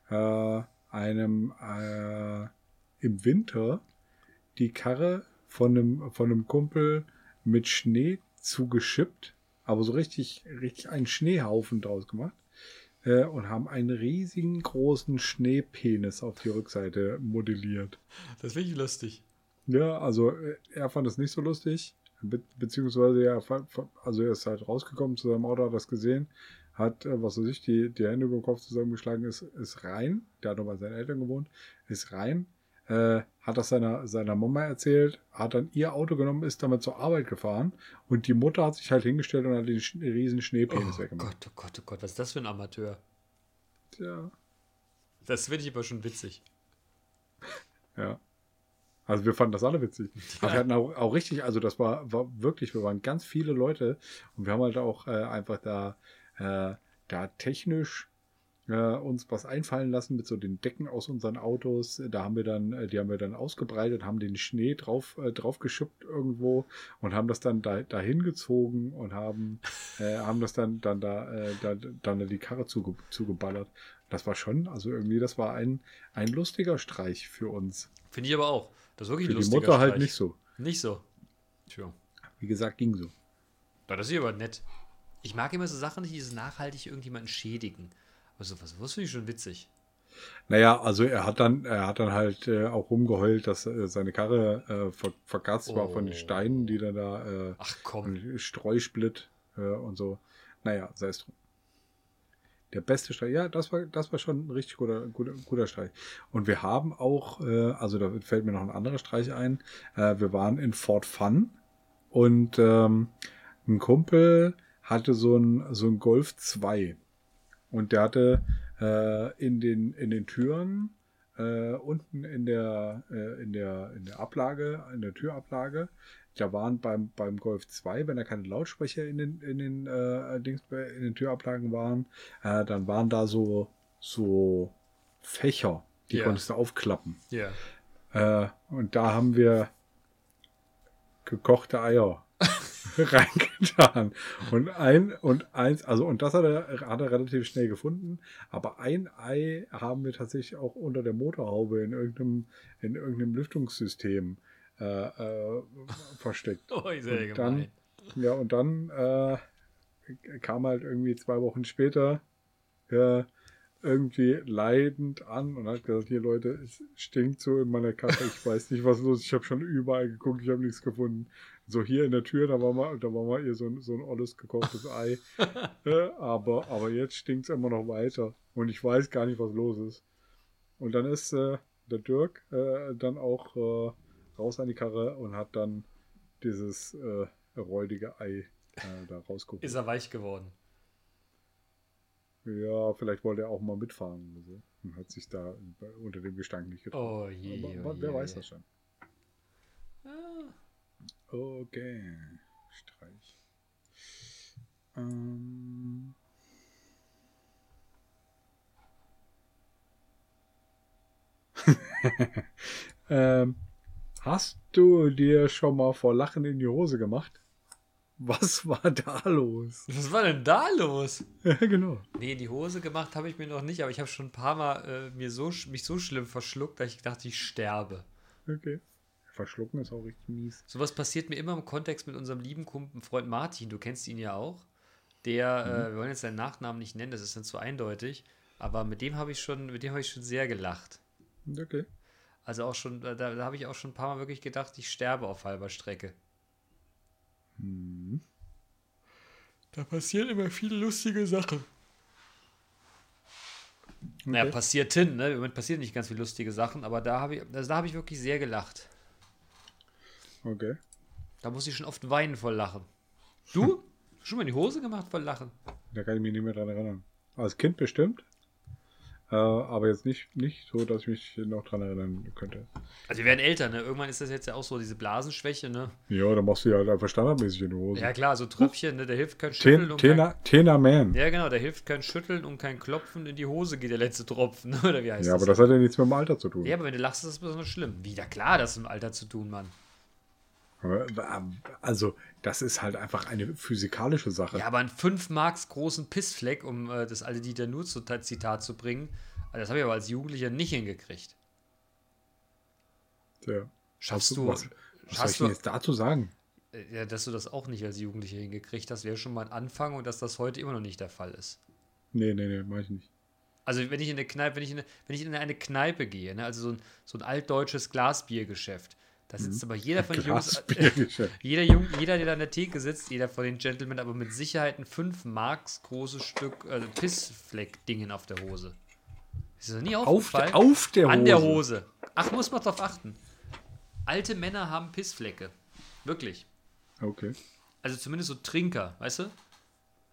äh, einem äh, im Winter die Karre von einem, von einem Kumpel mit Schnee zugeschippt, aber so richtig, richtig einen Schneehaufen draus gemacht äh, und haben einen riesigen großen Schneepenis auf die Rückseite modelliert. Das finde ich lustig. Ja, also äh, er fand es nicht so lustig, be beziehungsweise er, fa- also er ist halt rausgekommen zu seinem Auto, hat das gesehen, hat, äh, was weiß ich, die, die Hände über den Kopf zusammengeschlagen, ist, ist rein, der hat noch bei seinen Eltern gewohnt, ist rein, äh, hat das seiner, seiner Mama erzählt, hat dann ihr Auto genommen, ist damit zur Arbeit gefahren und die Mutter hat sich halt hingestellt und hat den sch riesen Schneepenis Oh weggemacht. Gott, oh Gott, oh Gott, was ist das für ein Amateur? Ja, Das finde ich aber schon witzig. ja. Also wir fanden das alle witzig. Aber wir hatten auch, auch richtig, also das war, war wirklich, wir waren ganz viele Leute und wir haben halt auch äh, einfach da, äh, da technisch äh, uns was einfallen lassen mit so den Decken aus unseren Autos. Da haben wir dann, äh, die haben wir dann ausgebreitet, haben den Schnee drauf, äh, drauf geschippt irgendwo und haben das dann da, dahin gezogen und haben, äh, haben das dann, dann da, äh, da, dann die Karre zuge, zugeballert. Das war schon, also irgendwie, das war ein, ein lustiger Streich für uns. Finde ich aber auch. Das ist wirklich ein Für die lustiger Mutter halt Streich. nicht so. Nicht so. Tja. Wie gesagt, ging so. Das ist aber nett. Ich mag immer so Sachen, die nachhaltig irgendjemanden schädigen. Aber sowas, sowas finde ich schon witzig. Naja, also er hat dann, er hat dann halt äh, auch rumgeheult, dass äh, seine Karre äh, ver verkratzt war von den Oh. Steinen, die dann da äh, Ach komm. und Streusplit äh, und so. Naja, sei es drum. Der beste Streich, ja, das war, das war schon ein richtig guter, guter, guter Streich. Und wir haben auch, äh, also da fällt mir noch ein anderer Streich ein. Äh, wir waren in Fort Fun und ähm, ein Kumpel hatte so ein, so ein Golf 2. Und der hatte äh, in, den, in den Türen äh, unten in der, äh, in, der, in der Ablage, in der Türablage, da waren beim, beim Golf 2, wenn da keine Lautsprecher in den, in den, äh, Dings, in den Türablagen waren, äh, dann waren da so, so Fächer, die Ja. konntest du aufklappen. Ja. Äh, und da haben wir gekochte Eier reingetan. Und ein und eins, also und das hat er, hat er relativ schnell gefunden. Aber ein Ei haben wir tatsächlich auch unter der Motorhaube in irgendeinem, in irgendeinem Lüftungssystem äh, äh, versteckt. Oh, sehr Und dann-. Ja, und dann äh, kam halt irgendwie zwei Wochen später äh, irgendwie leidend an und hat gesagt, hier Leute, es stinkt so in meiner Kasse, ich weiß nicht, was los ist, ich habe schon überall geguckt, ich habe nichts gefunden. So hier in der Tür, da war mal, da war mal ihr so ein, so ein olles gekochtes Ei. äh, aber, aber jetzt stinkt es immer noch weiter und ich weiß gar nicht, was los ist. Und dann ist äh, der Dirk äh, dann auch äh, raus an die Karre und hat dann dieses äh, räudige Ei da rausgeholt. Ist er weich geworden. Ja, vielleicht wollte er auch mal mitfahren oder so. Und hat sich da unter dem Gestank nicht getraut. Oh je. Aber, oh wer je. weiß das schon. Okay. Streich. Ähm. ähm, hast du dir schon mal vor Lachen in die Hose gemacht? Was war da los? Was war denn da los? Ja, genau. Nee, die Hose gemacht habe ich mir noch nicht, aber ich habe schon ein paar Mal äh, mir so, mich so schlimm verschluckt, dass ich dachte, ich sterbe. Okay. Verschlucken ist auch richtig mies. Sowas passiert mir immer im Kontext mit unserem lieben Kumpel, Freund Martin, du kennst ihn ja auch. Der, äh, wir wollen jetzt seinen Nachnamen nicht nennen, das ist dann zu eindeutig, aber mit dem habe ich schon, mit dem habe ich schon sehr gelacht. Okay. Also auch schon, da, da habe ich auch schon ein paar Mal wirklich gedacht, ich sterbe auf halber Strecke. Hm. Da passieren immer viele lustige Sachen. Naja, passiert hin, ne? Im Moment passieren nicht ganz viele lustige Sachen, aber da habe ich, also da habe ich wirklich sehr gelacht. Okay. Da muss ich schon oft weinen vor Lachen. Du? schon mal in die Hose gemacht vor Lachen? Da kann ich mich nicht mehr dran erinnern. Als Kind bestimmt. Äh, aber jetzt nicht, nicht so, dass ich mich noch dran erinnern könnte. Also wir werden älter, ne? Irgendwann ist das jetzt ja auch so, diese Blasenschwäche, ne? Ja, dann machst du ja halt einfach standardmäßig in die Hose. Ja klar, so Tröpfchen, ne? Der hilft kein Schütteln Ten, und Tena, Tena Man. kein, Ja genau, der hilft kein Schütteln und kein Klopfen. In die Hose geht der letzte Tropfen, ne? oder wie heißt Ja, das? aber das hat ja nichts mit dem Alter zu tun. ja, aber wenn du lachst, ist das besonders schlimm. Wieder klar, das ist im Alter zu tun, Mann. Also, das ist halt einfach eine physikalische Sache. Ja, aber einen 5 Marks großen Pissfleck, um äh, das alte Dieter nur zu Zitat zu bringen, also das habe ich aber als Jugendlicher nicht hingekriegt. Ja. Schaffst du, Was, was soll ich denn jetzt dazu sagen? äh, ja, dass du das auch nicht als Jugendlicher hingekriegt hast, wäre schon mal ein Anfang und dass das heute immer noch nicht der Fall ist. Nee, nee, nee, mach ich nicht. Also wenn ich in eine Kneipe, wenn ich in eine, wenn ich in eine Kneipe gehe, ne, also so ein, so ein altdeutsches Glasbiergeschäft, da sitzt aber jeder von den Jungs, Glasbiergeschäft. jeder, Jung, jeder, der da an der Theke sitzt, jeder von den Gentlemen, aber mit Sicherheit ein 5 Marks großes Stück also Pissfleck-Dingen auf der Hose. Ist das nie Auf, aufgefallen? der- auf der Hose. An der Hose. Ach, muss man drauf achten. Alte Männer haben Pissflecke. Wirklich. Okay. Also zumindest so Trinker, weißt du?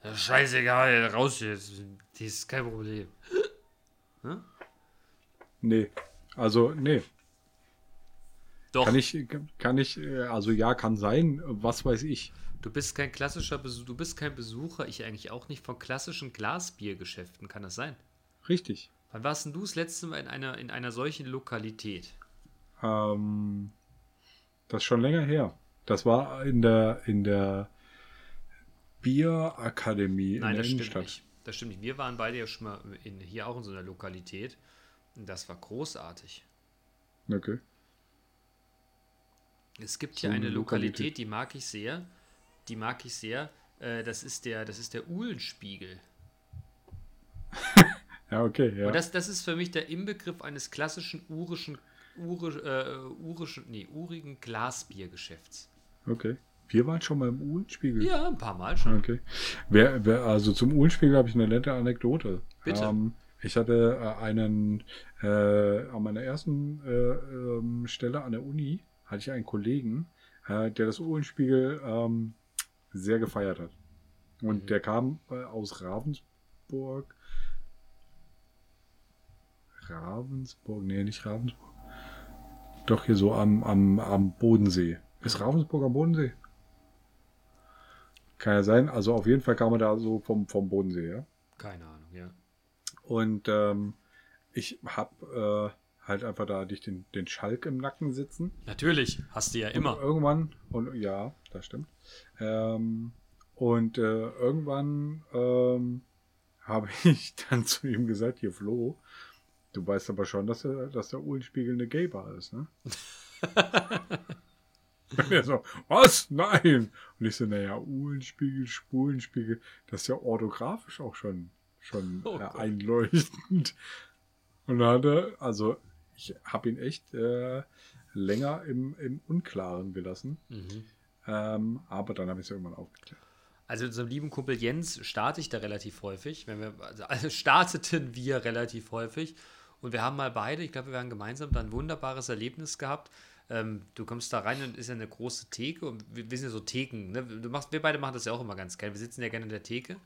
Ja, scheißegal, raus jetzt. Das ist kein Problem. Nee. Also, nee. Doch, Kann ich, kann ich, äh, also ja, kann sein, was weiß ich. du bist kein klassischer Besucher, du bist kein Besucher, ich eigentlich auch nicht, von klassischen Glasbiergeschäften. Kann das sein? Richtig. Wann warst denn du das letzte Mal in einer, in einer solchen Lokalität? Ähm, das ist schon länger her. Das war in der, in der Bierakademie Nein, in der das stimmt Innenstadt. nicht. Das stimmt nicht. Wir waren beide ja schon mal in, hier auch in so einer Lokalität. Und das war großartig. Okay. Es gibt hier eine Lokalität, die mag ich sehr. Die mag ich sehr. Äh, das ist der, das ist der Uhlenspiegel. Ja, okay, ja. Und das, das ist für mich der Inbegriff eines klassischen urischen, urisch, äh, urischen, nee, urigen Glasbiergeschäfts. okay. Wir waren schon mal im Uhlenspiegel. Ja, ein paar Mal schon. Okay. Wer, wer, also zum Uhlenspiegel habe ich eine nette Anekdote. Bitte. Ähm, ich hatte äh, einen, äh, an meiner ersten äh, ähm, Stelle an der Uni, hatte ich einen Kollegen, äh, der das Uhlenspiegel ähm, sehr gefeiert hat. Und Mhm. der kam äh, aus Ravensburg. Ravensburg? Nee, nicht Ravensburg. Doch hier so am, am, am Bodensee. Ist Ravensburg am Bodensee? Kann ja sein. Also auf jeden Fall kam er da so vom, vom Bodensee, ja. Keine Ahnung, ja. Und ähm, ich hab äh, halt einfach da dich den, den Schalk im Nacken sitzen. Natürlich, hast du ja Und immer. irgendwann, und ja, das stimmt. Ähm, und äh, irgendwann ähm, habe ich dann zu ihm gesagt, hier Flo, du weißt aber schon, dass der, dass der Uhlenspiegel eine Gay-Bar ist, ne? und er so, was? Nein! Und ich so, naja, Uhlenspiegel, Spulenspiegel, das ist ja orthografisch auch schon, schon Oh äh, einleuchtend. Und dann hat er, also ich habe ihn echt äh, länger im, im Unklaren gelassen. Mhm. Ähm, aber dann habe ich es irgendwann aufgeklärt. Also unserem lieben Kumpel Jens starte ich da relativ häufig. Wenn wir, also, also starteten wir relativ häufig. Und wir haben mal beide, ich glaube, wir haben gemeinsam da ein wunderbares Erlebnis gehabt. Ähm, du kommst da rein und ist ja eine große Theke und wir, wir sind ja so Theken. Ne? Du machst, wir beide machen das ja auch immer ganz gerne. Wir sitzen ja gerne in der Theke.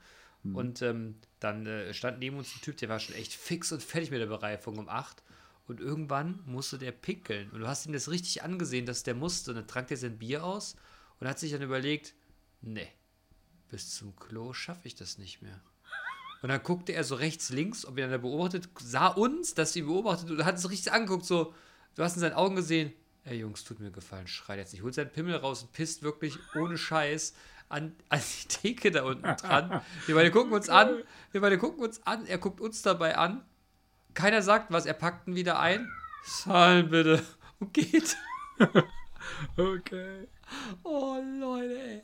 Und ähm, dann äh, stand neben uns ein Typ, der war schon echt fix und fertig mit der Bereifung um 8. Und irgendwann musste der pickeln. Und du hast ihm das richtig angesehen, dass der musste. Und dann trank der sein Bier aus und hat sich dann überlegt, nee, bis zum Klo schaffe ich das nicht mehr. Und dann guckte er so rechts, links, ob er dann beobachtet, sah uns, dass wir ihn beobachtet und hat es richtig angeguckt, so, du hast in seinen Augen gesehen, ey Jungs, tut mir gefallen, schreit jetzt nicht, holt seinen Pimmel raus und pisst wirklich ohne Scheiß an, an die Theke da unten dran. Wir beide gucken uns an, wir beide gucken uns an, er guckt uns dabei an, keiner sagt was, er packt ihn wieder ein, zahlen bitte und geht. Okay. Oh Leute, ey.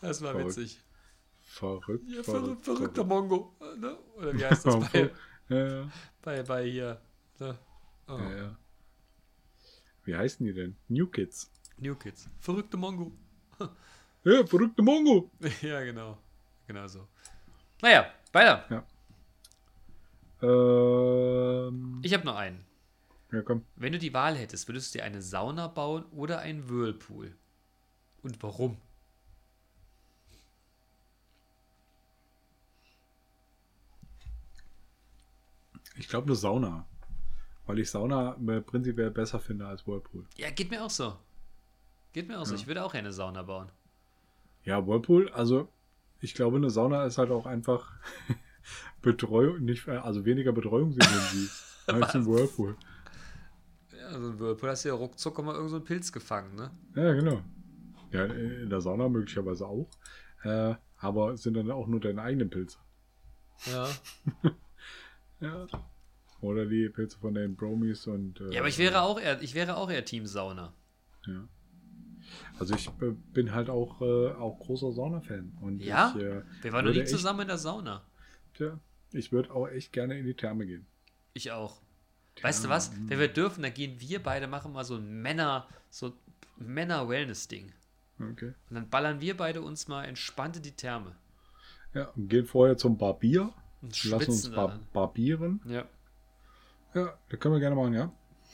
Das war Verrückt. witzig. Verrückt. Ja, verrückt, verrückt, verrückter Mongo. Ne? Oder wie heißt das bei. Ja, ja, bei, bei hier? Ne? Oh. ja, ja. Wie heißen die denn? New Kids. New Kids. Verrückte Mongo. Ja, verrückte Mongo. ja, genau. Genau so. Naja, weiter. Ähm, Ich habe noch einen. ja, komm. Wenn du die Wahl hättest, würdest du dir eine Sauna bauen oder einen Whirlpool? Und warum? Ich glaube eine Sauna. Weil ich Sauna prinzipiell besser finde als Whirlpool. Ja, geht mir auch so. Geht mir auch so. Ja. Ich würde auch eine Sauna bauen. Ja, Whirlpool, also ich glaube, eine Sauna ist halt auch einfach Betreuung, nicht, also weniger betreuungsintensiv als ein Whirlpool. Ja, so ein Whirlpool hast du ja ruckzuck mal irgend so einen Pilz gefangen, ne? Ja, genau. Ja, in der Sauna möglicherweise auch. Äh, aber sind dann auch nur deine eigenen Pilze. Ja. Ja. Oder die Pilze von den Bromies und. Äh, Ja, aber ich wäre auch eher, ich wäre auch eher Team Sauna. Ja. Also ich äh, bin halt auch, äh, auch großer Sauna-Fan. Ja? ich, äh, Wir waren noch nie zusammen in der Sauna. Tja, ich würde auch echt gerne in die Therme gehen. Ich auch. Weißt du was? Wenn wir dürfen, dann gehen wir beide machen mal so ein Männer, so Männer-Wellness-Ding. Okay. Und dann ballern wir beide uns mal entspannt in die Therme. Ja, und gehen vorher zum Barbier. Und Lassen uns bar dann. barbieren. Ja. Ja, das können wir gerne machen, ja.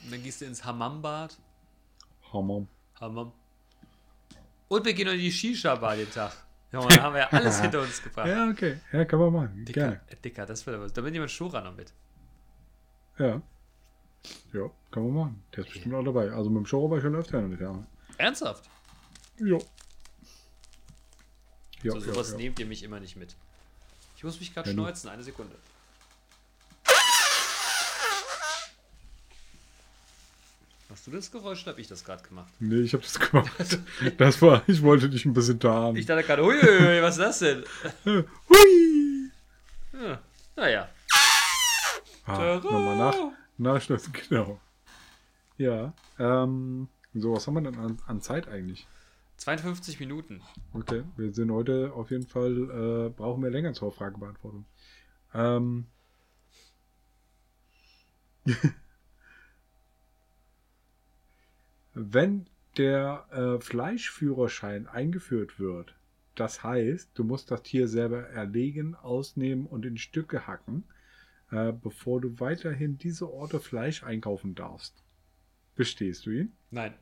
Und dann gehst du ins Hammambad. Hammer. Hammam. Und wir gehen noch in die Shisha-Bar den Tag. Junge, da haben wir ja alles hinter uns gebracht. Ja, okay. Ja, kann man machen. Dicker, Gerne. äh, Dicker, das wird aber. Da bin jemand Schura noch mit. Ja. Ja, kann man machen. Der ist bestimmt auch dabei. Also mit dem Show war ich schon öfter in der Therme. Ernsthaft? Ja. Ja, so, ja, sowas ja. nehmt ihr mich immer nicht mit. Ich muss mich gerade Ja, schneuzen, eine Sekunde. Hast du das Geräusch oder habe ich das gerade gemacht? Nee, ich habe das gemacht. Das war, ich wollte dich ein bisschen tarnen. Ich dachte gerade, uiuiui, was ist das denn? Hui! Ja, naja. Ah, nochmal nach, nachschlafen, genau. Ja, ähm, so, was haben wir denn an, an Zeit eigentlich? 52 Minuten. Okay, wir sind heute auf jeden Fall, äh, brauchen wir länger zur Fragebeantwortung. Ähm, wenn der äh, Fleischführerschein eingeführt wird, das heißt, du musst das Tier selber erlegen, ausnehmen und in Stücke hacken, äh, bevor du weiterhin diese Orte Fleisch einkaufen darfst. Bestehst du ihn? Nein.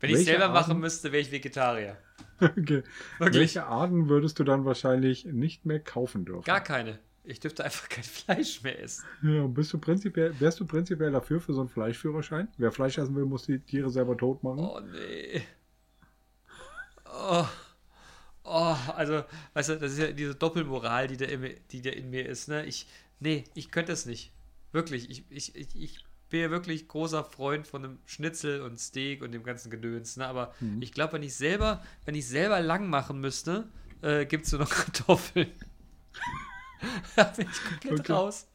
Wenn ich Welche selber machen Arten? müsste, wäre ich Vegetarier. okay. Wirklich? Welche Arten würdest du dann wahrscheinlich nicht mehr kaufen dürfen? Gar keine. Ich dürfte einfach kein Fleisch mehr essen. Ja, bist du prinzipiell, wärst du prinzipiell dafür für so einen Fleischführerschein? Wer Fleisch essen will, muss die Tiere selber tot machen. Oh nee. Oh. Oh, also, weißt du, das ist ja diese Doppelmoral, die da in mir, die da in mir ist, ne? Ich, nee, ich könnte es nicht. Wirklich, ich, ich, ich, ich bin ja wirklich großer Freund von einem Schnitzel und Steak und dem ganzen Gedöns, ne? Aber Mhm. ich glaube, wenn ich selber, wenn ich selber lang machen müsste, äh, gibt es nur noch Kartoffeln. da bin ich komplett Okay. raus.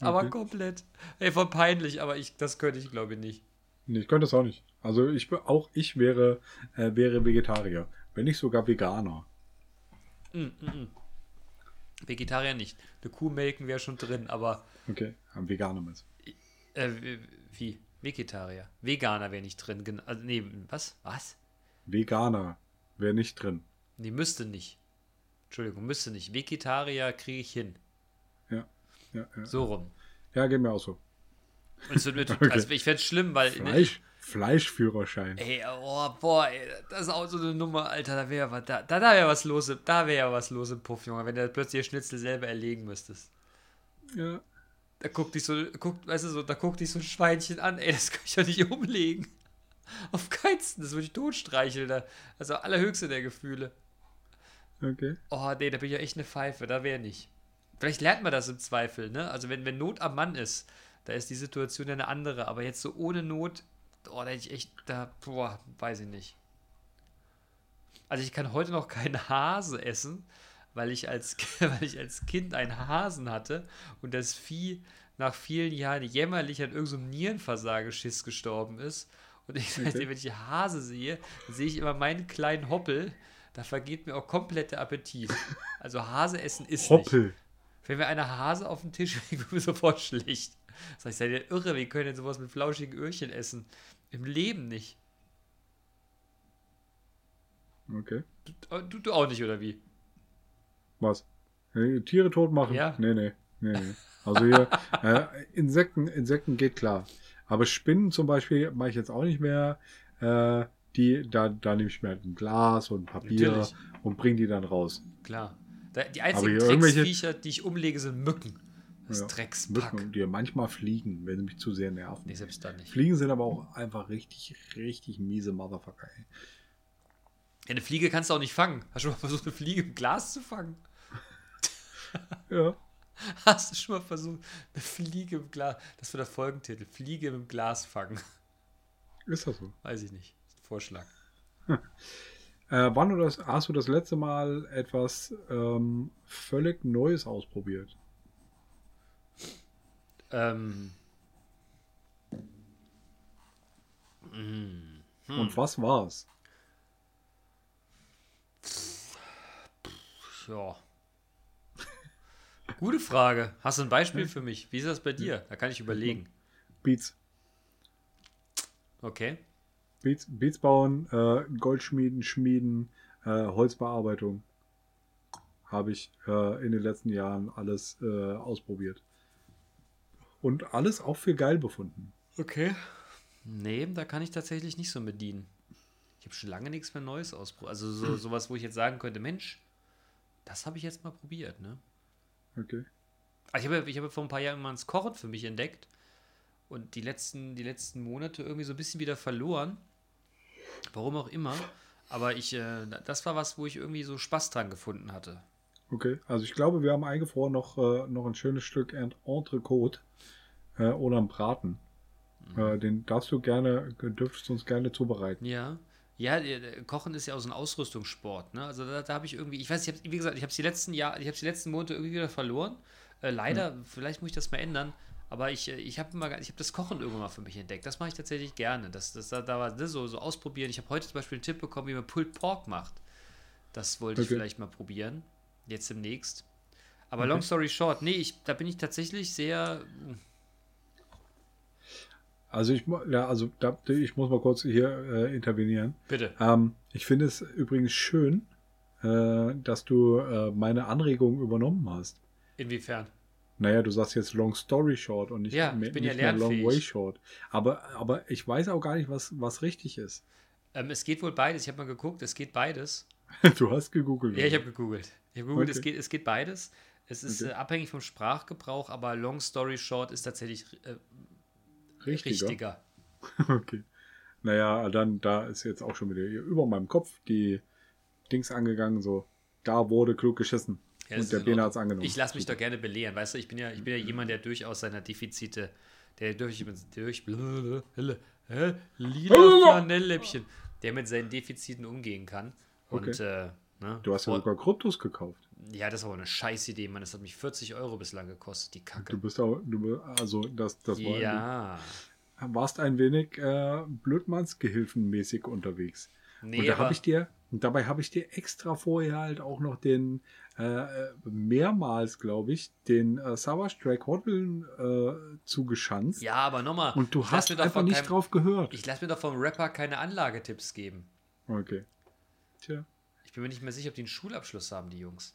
Aber Okay. komplett. Ey, voll peinlich, aber ich, das könnte ich, glaube ich, nicht. Nee, ich könnte das auch nicht. Also ich auch ich wäre, äh, wäre Vegetarier. Wenn nicht sogar Veganer. Mm, mm, mm. Vegetarier nicht. Eine Kuh melken wäre schon drin, aber Okay, am Veganer mit. äh, wie-? Vegetarier. Veganer wäre nicht drin. Also, nee, was? Was? Veganer wäre nicht drin. Nee, müsste nicht. Entschuldigung, müsste nicht. Vegetarier kriege ich hin. Ja, ja, ja. So rum. Ja, geht mir auch so. Und es wird mir, Okay. also ich fände es schlimm, weil. Fleisch, Fleischführerschein. Ey, oh, boah, ey, das ist auch so eine Nummer, Alter, da wäre was, da, da, da wäre was los, da wäre ja was los im Puff, Junge, wenn du plötzlich Schnitzel selber erlegen müsstest. Ja. Da guckt dich so, guckt, weißt du so, da guckt dich so ein Schweinchen an, ey, das kann ich doch nicht umlegen. Auf keinsten, das würde ich totstreicheln, da, also allerhöchste der Gefühle. Okay. Oh, nee, da bin ich ja echt eine Pfeife, da wäre nicht. Vielleicht lernt man das im Zweifel, ne? Also wenn, wenn Not am Mann ist, da ist die Situation ja eine andere, aber jetzt so ohne Not, oh, da hätte ich echt, da, boah, weiß ich nicht. Also ich kann heute noch keinen Hase essen, weil ich als, weil ich als Kind einen Hasen hatte und das Vieh nach vielen Jahren jämmerlich an irgendeinem Nierenversageschiss gestorben ist. Und ich, seitdem, wenn ich Hase sehe, dann sehe ich immer meinen kleinen Hoppel, da vergeht mir auch komplett der Appetit. Also Hase essen ist nicht. Hoppel. Wenn mir einer Hase auf den Tisch legt, wird mir sofort schlecht. Sag ich, seid ihr irre, wie können denn sowas mit flauschigen Öhrchen essen? Im Leben nicht. Okay. Du, du, du auch nicht, oder wie? Was? Äh, Tiere tot machen? Ja. Nee, nee. Nee, nee. Also hier, äh, Insekten, Insekten geht klar. Aber Spinnen zum Beispiel mache ich jetzt auch nicht mehr. Äh, die, da, da nehme ich mir halt ein Glas und Papier Natürlich. und bringe die dann raus. Klar. Da, die einzigen Drecksviecher, die ich umlege, sind Mücken. Das Ja, Dreckspack. Mücken, die manchmal fliegen, wenn sie mich zu sehr nerven. Nee, selbst dann nicht. Fliegen sind aber auch einfach richtig, richtig miese Motherfucker. Ey. Ja, eine Fliege kannst du auch nicht fangen. Hast du schon mal versucht, eine Fliege im Glas zu fangen? Ja. Hast du schon mal versucht, eine Fliege im Glas. Das wird der Folgentitel. Fliege im Glas fangen. Ist das so? Weiß ich nicht. Vorschlag. Äh, wann du das, hast du das letzte Mal etwas ähm, völlig Neues ausprobiert? Ähm. Mm. Und was war's? Ja. Gute Frage. Hast du ein Beispiel für mich? Wie ist das bei dir? Da kann ich überlegen. Beats. Okay. Beats, Beats bauen, äh, Goldschmieden, Schmieden, äh, Holzbearbeitung. Habe ich äh, in den letzten Jahren alles äh, ausprobiert. Und alles auch für geil befunden. Okay. Nee, da kann ich tatsächlich nicht so mit dienen. Ich habe schon lange nichts mehr Neues ausprobiert. Also so, sowas, wo ich jetzt sagen könnte, Mensch, das habe ich jetzt mal probiert, ne? Okay. Also ich habe, ich habe vor ein paar Jahren mal das Kochen für mich entdeckt und die letzten, die letzten Monate irgendwie so ein bisschen wieder verloren. Warum auch immer. Aber ich, äh, das war was, wo ich irgendwie so Spaß dran gefunden hatte. Okay. Also ich glaube, wir haben eingefroren noch, äh, noch ein schönes Stück Ent- Entrecote äh, oder einen Braten. Äh, den darfst du gerne, dürftest du uns gerne zubereiten. Ja. Ja, äh, Kochen ist ja auch so ein Ausrüstungssport. Ne? Also da, da habe ich irgendwie, ich weiß, ich hab, wie gesagt, ich habe es die letzten Jahre, ich habe die letzten Monate irgendwie wieder verloren. Äh, leider, vielleicht muss ich das mal ändern. Aber ich, äh, ich habe ich habe das Kochen irgendwann mal für mich entdeckt. Das mache ich tatsächlich gerne. Das, das, da, da war ne, so, so ausprobieren. Ich habe heute zum Beispiel einen Tipp bekommen, wie man Pulled Pork macht. Das wollte ich Okay. vielleicht mal probieren. Jetzt demnächst. Aber Okay. long story short, nee, ich, da bin ich tatsächlich sehr. Also ich, ja, also da, ich muss mal kurz hier äh, intervenieren. Bitte. Ähm, ich finde es übrigens schön, äh, dass du äh, meine Anregung übernommen hast. Inwiefern? Naja, du sagst jetzt Long Story Short und nicht, Ja, ich bin ja nicht mehr Long. Way Short. Aber, aber ich weiß auch gar nicht, was, was richtig ist. Ähm, es geht wohl beides. Ich habe mal geguckt, es geht beides. Du hast gegoogelt. Ja, ich habe gegoogelt. Ich habe gegoogelt, es, Okay. geht, es geht beides. Es ist Okay. äh, abhängig vom Sprachgebrauch, aber Long Story Short ist tatsächlich äh, Richtiger. richtiger. Okay. Naja, dann, da ist jetzt auch schon wieder über meinem Kopf die Dings angegangen, so, da wurde klug geschissen. Ja, und der ist Bena hat es angenommen. Ich lasse mich doch gerne belehren, weißt du, ich bin ja, ich bin ja jemand, der durchaus seiner Defizite, der durch, durch lila Flanellläppchen, der mit seinen Defiziten umgehen kann. Und Okay. äh, ne, Du hast ja sogar Kryptos gekauft. ja, das war aber eine scheiß Idee, Mann. Das hat mich 40 Euro bislang gekostet, die Kacke. Du bist auch, du, also das, das war, ja. du warst ein wenig äh, Blödmannsgehilfenmäßig unterwegs. Nee, und da habe ich dir, und dabei habe ich dir extra vorher halt auch noch den, äh, mehrmals, glaube ich, den äh, Savage Drake Hoteln äh, zugeschanzt. Ja, aber nochmal. Und du hast einfach nicht keinem- drauf gehört. Ich lasse mir doch vom Rapper keine Anlagetipps geben. okay. Tja. Ich bin mir nicht mehr sicher, ob die einen Schulabschluss haben, die Jungs.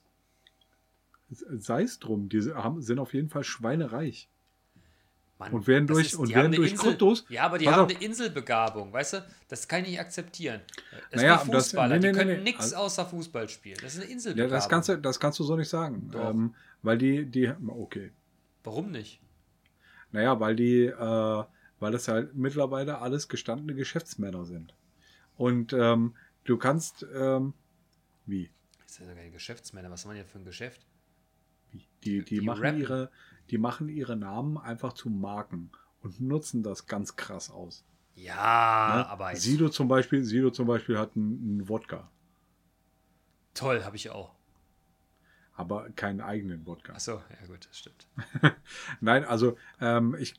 Sei es drum, die sind auf jeden Fall schweinereich. Mann, Und werden durch- und die werden durch Insel, Kryptos- Ja, aber die haben auf. eine Inselbegabung, weißt du? Das kann ich nicht akzeptieren. Das Naja, sind wie das- Fußballer, nee, nee, die können nee, nichts Also- außer Fußball spielen. Das ist eine Ja, Inselbegabung. das kannst du, das kannst du so nicht sagen. Ähm, weil die, die, okay. Warum nicht? Naja, weil die, äh, weil das halt mittlerweile alles gestandene Geschäftsmänner sind. Und ähm, du kannst, ähm, wie? Das ist ja sogar Geschäftsmänner. Was haben wir denn für ein Geschäft? Wie? Die, die, Die machen rappen. ihre, die machen ihre Namen einfach zu Marken und nutzen das ganz krass aus. Ja, ne? aber Sido zum Beispiel, Sido zum Beispiel hat einen, einen Wodka, toll, habe ich auch. aber keinen eigenen Wodka. Achso, ja gut, das stimmt. Nein, also ähm, ich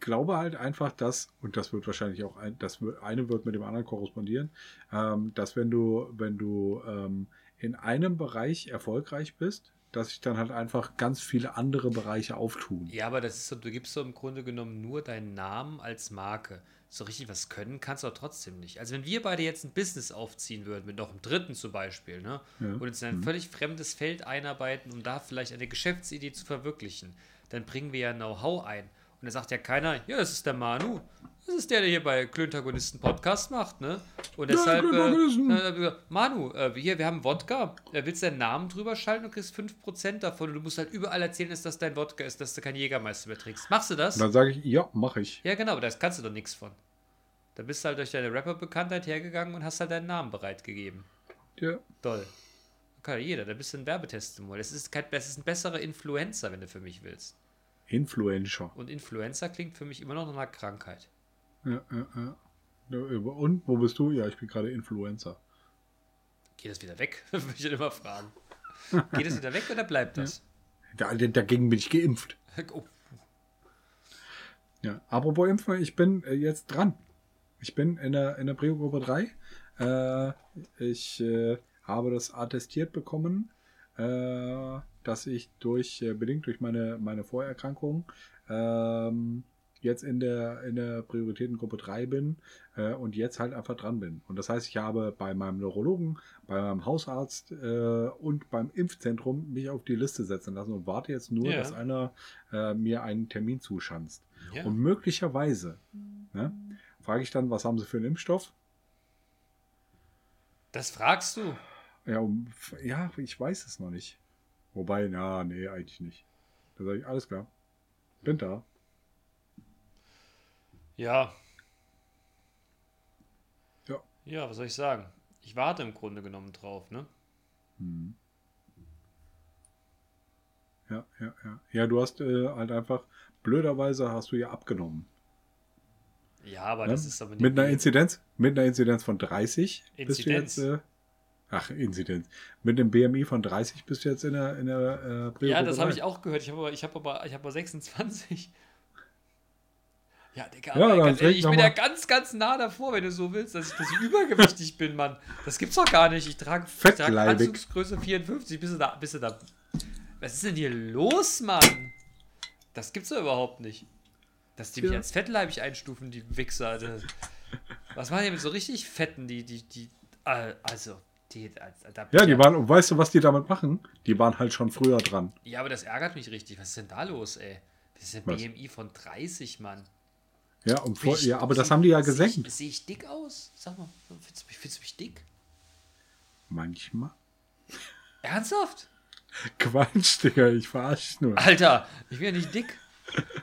glaube halt einfach, dass, und das wird wahrscheinlich auch, ein, das wird, eine wird mit dem anderen korrespondieren, ähm, dass wenn du, wenn du ähm, in einem Bereich erfolgreich bist, dass sich dann halt einfach ganz viele andere Bereiche auftun. Ja, aber das ist so, du gibst so im Grunde genommen nur deinen Namen als Marke. so richtig was können kannst du auch trotzdem nicht. Also wenn wir beide jetzt ein Business aufziehen würden, mit noch einem Dritten zum Beispiel, ne? Ja. und uns in ein völlig fremdes Feld einarbeiten, um da vielleicht eine Geschäftsidee zu verwirklichen, dann bringen wir ja Know-how ein. Und da sagt ja keiner, ja, das ist der Manu. Das ist der, der hier bei Klöntagonisten Podcast macht, ne? Und deshalb, äh, äh, Manu, äh, hier, wir haben Wodka. Äh, willst du deinen Namen drüber schalten und kriegst 5% davon. Und du musst halt überall erzählen, dass das dein Wodka ist, dass du kein Jägermeister mehr trinkst. Machst du das? Und dann sage ich, ja, mache ich. Ja, genau, aber da kannst du doch nichts von. Da bist du halt durch deine Rapper-Bekanntheit hergegangen und hast halt deinen Namen bereitgegeben. Ja. Toll. Kann jeder, da bist du ein Werbetestimonial. Das ist, kein, das ist ein besserer Influencer, wenn du für mich willst. Influencer. Und Influencer klingt für mich immer noch nach einer Krankheit. Ja, ja, ja. Ja, Und wo bist du? Ja, ich bin gerade Influencer. Geht das wieder weg? Würde ich dann immer fragen. Geht das wieder weg oder bleibt das? Da, dagegen bin ich geimpft. Oh, Ja, apropos Impfen, ich bin äh, jetzt dran. Ich bin in der, in der Prio-Gruppe 3. Äh, ich äh, habe das attestiert bekommen, äh, dass ich durch, äh, bedingt durch meine, meine Vorerkrankung, ähm, jetzt in der, in der Prioritätengruppe 3 bin äh, und jetzt halt einfach dran bin. Und das heißt, ich habe bei meinem Neurologen, bei meinem Hausarzt äh, und beim Impfzentrum mich auf die Liste setzen lassen und warte jetzt nur, Ja. dass einer äh, mir einen Termin zuschanzt. Ja. Und möglicherweise ne, frage ich dann, was haben Sie für einen Impfstoff? Das fragst du. Ja, ja, ich weiß es noch nicht. Wobei, na, nee, eigentlich nicht. Da sage ich, alles klar. Bin da. Ja. Ja. Ja, was soll ich sagen? Ich warte im Grunde genommen drauf, ne? Hm. Ja, ja, ja. Ja, du hast äh, halt einfach, blöderweise hast du ja abgenommen. Ja, aber Ne? das ist aber nicht. Mit einer Inzidenz, mit einer Inzidenz von 30 bist du Inzidenz? jetzt, äh, ach, Inzidenz. Mit einem BMI von 30 bist du jetzt in der, in der äh, ja, das habe ich auch gehört. Ich habe aber, ich habe aber, ich habe aber 26. Ja, Digga, Ja, ganz trink ich bin ja ganz, ganz nah davor, wenn du so willst, dass ich, dass ich übergewichtig bin, Mann. Das gibt's doch gar nicht. Ich trage, ich trage Fettleibig. Anzugsgröße 54. Bist du da? Bist du da? Was ist denn hier los, Mann? Das gibt's doch überhaupt nicht. Dass die mich Ja. als fettleibig einstufen, die Wichser. Alter. Was machen die mit so richtig fetten, die, die, die, äh, also, die, da bin Ja, ich die waren, und weißt du, was die damit machen? Die waren halt schon früher dran. Ja, aber das ärgert mich richtig. Was ist denn da los, ey? Das ist ein Was? BMI von 30, Mann. Ja, und vor, ich- ja, aber das seh- haben die ja gesenkt. Ich, sehe ich dick aus? Sag mal, findest du mich, findest du mich dick? Manchmal. Ernsthaft? Quatsch, Digga, ich verarsche nur. Alter, ich bin ja nicht dick.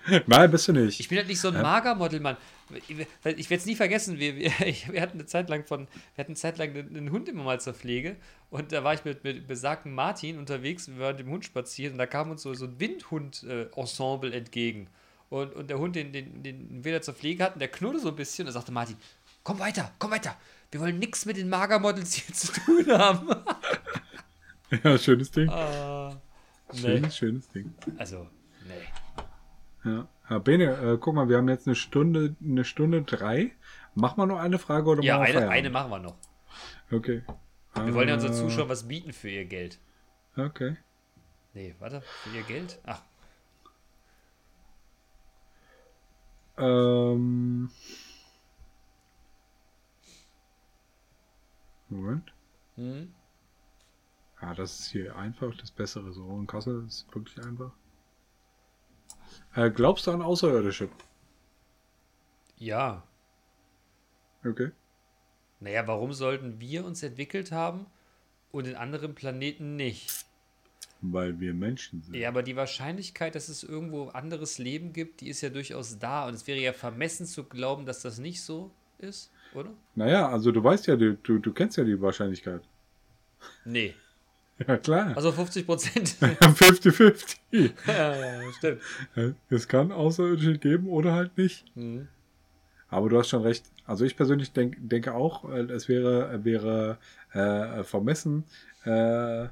Nein, bist du nicht. Ich bin halt nicht so ein Magermodel, Mann. Ich, werde es nie vergessen. Wir, wir, wir hatten eine Zeit lang von, wir hatten eine Zeit lang einen, Hund immer mal zur Pflege und da war ich mit, mit besagten Martin unterwegs. Wir waren mit dem Hund spazieren und da kam uns so, so ein Windhund-Ensemble entgegen. Und, und der Hund, den, den, den wir da zur Pflege hatten, der knurrte so ein bisschen und sagte Martin: Komm weiter, komm weiter. Wir wollen nichts mit den Magermodels hier zu tun haben. Ja, schönes Ding. Ah, nee. Schönes, schönes Ding. Also, nee. Ja. Ja Bene, äh, guck mal, wir haben jetzt eine Stunde, eine Stunde drei. Machen wir noch eine Frage oder Ja, machen wir eine, Feierabend? eine machen wir noch. Okay. Wir wollen ja unseren Äh, Zuschauern was bieten für ihr Geld. Okay. Nee, warte, für ihr Geld? Ach, Ähm. Moment. hm? Ja, das ist hier einfach, das bessere so. In Kassel ist wirklich einfach. Äh, glaubst du an Außerirdische? Ja. Okay. Naja, warum sollten wir uns entwickelt haben und in anderen Planeten nicht? Weil wir Menschen sind. Ja, aber die Wahrscheinlichkeit, dass es irgendwo anderes Leben gibt, die ist ja durchaus da. Und es wäre ja vermessen zu glauben, dass das nicht so ist, oder? Naja, also du weißt ja, du, du, du kennst ja die Wahrscheinlichkeit. Nee. Ja, klar. Also 50 Prozent. 50-50. ja, stimmt. Es kann Außerirdische geben oder halt nicht. Mhm. Aber du hast schon recht. Also ich persönlich denk, denke auch, äh, es wäre, wäre äh, vermessen äh,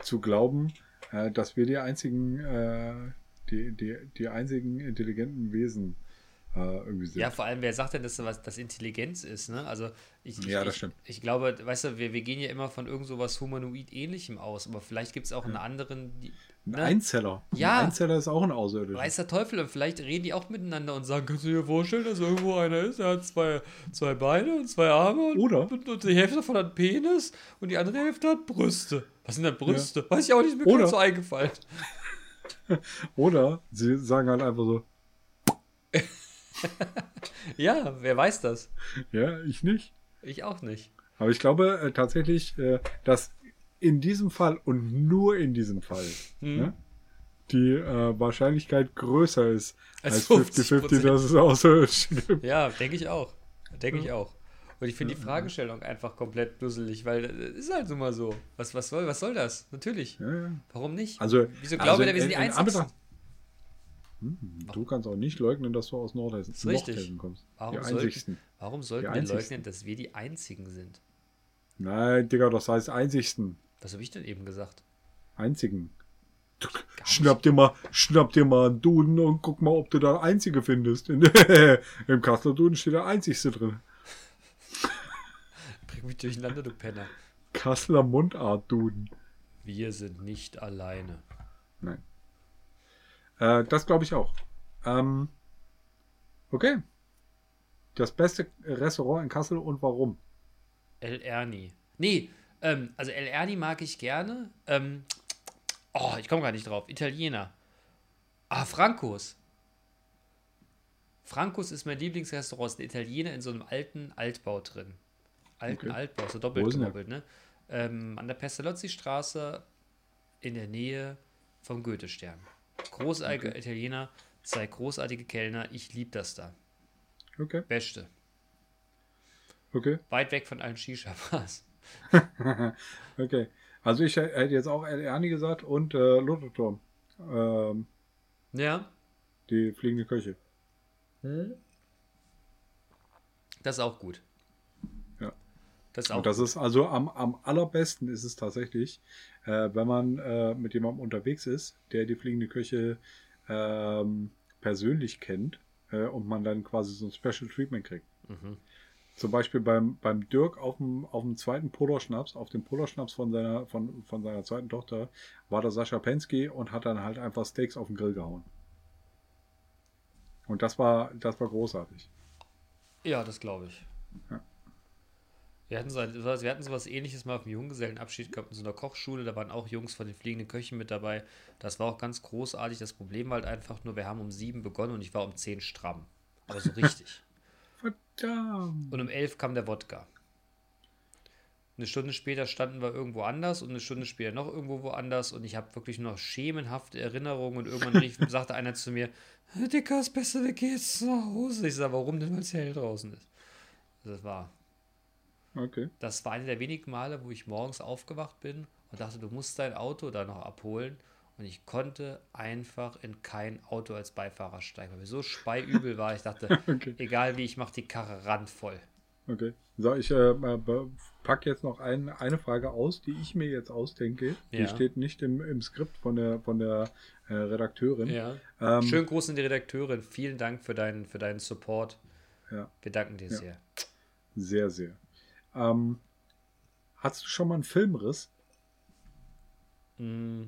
zu glauben, äh, dass wir die einzigen, äh, die, die, die einzigen intelligenten Wesen äh, irgendwie sind. Ja, vor allem, wer sagt denn, dass was das Intelligenz ist, ne? Also ich, ich, Ja, das stimmt. ich glaube, weißt du, wir, wir gehen ja immer von irgend so was Humanoid-ähnlichem aus, aber vielleicht gibt es auch einen anderen, die, Ein Ne? Einzeller. Ja. Ein Einzeller ist auch ein Außerirdischer. Weiß der Teufel, und vielleicht reden die auch miteinander und sagen, kannst du dir vorstellen, dass irgendwo einer ist, der hat zwei, zwei Beine und zwei Arme und, Oder? und, und die Hälfte davon hat Penis und die andere Hälfte hat Brüste. Was sind denn Brüste? Weiß ich auch nicht, mir Oder- gerade so eingefallen. Oder sie sagen halt einfach so, Ja, wer weiß das? ja, ich nicht. Ich auch nicht. Aber ich glaube äh, tatsächlich, äh, dass in diesem Fall und nur in diesem Fall Hm. ne, die äh, Wahrscheinlichkeit größer ist Als als 50-50, dass es Außerirdische gibt. Ja, denke ich auch. Denke ich auch. Und ich finde die Fragestellung einfach komplett dusselig, weil es ist halt so mal so. Was, was, soll, was soll das? Natürlich. Ja, ja. Warum nicht? Also, Wieso also glauben wir, wir sind in- die in Einzigen? Hm, du kannst auch nicht leugnen, dass du aus Nordhessen. Nordhessen kommst. Warum die sollten-. Warum sollten wir leugnen, dass wir die Einzigen sind? Nein, Digga, das heißt einzigsten. Was habe ich denn eben gesagt? Einzigen. Schnapp dir mal, schnapp dir mal einen Duden und guck mal, ob du da Einzige findest. In, Im Kasseler Duden steht der Einzigste drin. Bring mich durcheinander, du Penner. Kasseler Mundart Duden. Wir sind nicht alleine. Nein. Äh, das glaube ich auch. Ähm, okay. Das beste Restaurant in Kassel und warum? El Erni. Nee, ähm, also El Erni mag ich gerne. Ähm, oh, ich komme gar nicht drauf. Italiener. Ah, Francos. Francos ist mein Lieblingsrestaurant. Ist ein Italiener in so einem alten Altbau drin. Alten Okay. Altbau, so doppelt gemoppelt, ne? Ähm, an der Pestalozzi-Straße in der Nähe vom Goethe-Stern. Großartiger Italiener, zwei großartige Kellner. Ich liebe das da. Okay, Beste. okay, Weit weg von allen Shisha-Bars. okay. Also ich hätte jetzt auch El Erni gesagt und äh, Lottoturm. Ähm, Ja, die fliegende Köche. Das ist auch gut. Ja. Das ist auch Und das ist also am, am allerbesten ist es tatsächlich, äh, wenn man äh, mit jemandem unterwegs ist, der die fliegende Köche ähm, persönlich kennt äh, und man dann quasi so ein Special Treatment kriegt. Mhm. Zum Beispiel beim, beim Dirk auf dem, auf dem zweiten Polarschnaps, auf dem Polarschnaps von seiner, von, von seiner zweiten Tochter, war der Sascha Pensky und hat dann halt einfach Steaks auf den Grill gehauen. Und das war, das war großartig. Ja, das glaube ich. Ja. Wir hatten, so wir hatten sowas ähnliches mal auf dem Junggesellenabschied gehabt in so einer Kochschule. Da waren auch Jungs von den fliegenden Köchen mit dabei. Das war auch ganz großartig. Das Problem war halt einfach nur, wir haben um sieben begonnen und ich war um zehn stramm. Aber so richtig. Verdammt. und um elf kam der Wodka. Eine Stunde später standen wir irgendwo anders und eine Stunde später noch irgendwo woanders und ich habe wirklich nur noch schemenhafte Erinnerungen und irgendwann rief, sagte einer zu mir, Dicker, ist besser, wir gehen jetzt nach Hause. Ich sage, warum denn, weil es hell draußen ist. Das war, Okay. das war eine der wenigen Male, wo ich morgens aufgewacht bin und dachte, du musst dein Auto da noch abholen. Und ich konnte einfach in kein Auto als Beifahrer steigen, weil mir so speiübel war. Ich dachte, Okay. egal wie, ich mache die Karre randvoll. Okay. So, ich äh, packe jetzt noch ein, eine Frage aus, die ich mir jetzt ausdenke. Ja. Die steht nicht im, im Skript von der, von der äh, Redakteurin. Ja. Ähm, Schönen Gruß an die Redakteurin. Vielen Dank für deinen, für deinen Support. Ja. Wir danken dir Ja. sehr. Sehr, sehr. Ähm, hast du schon mal einen Filmriss Mm,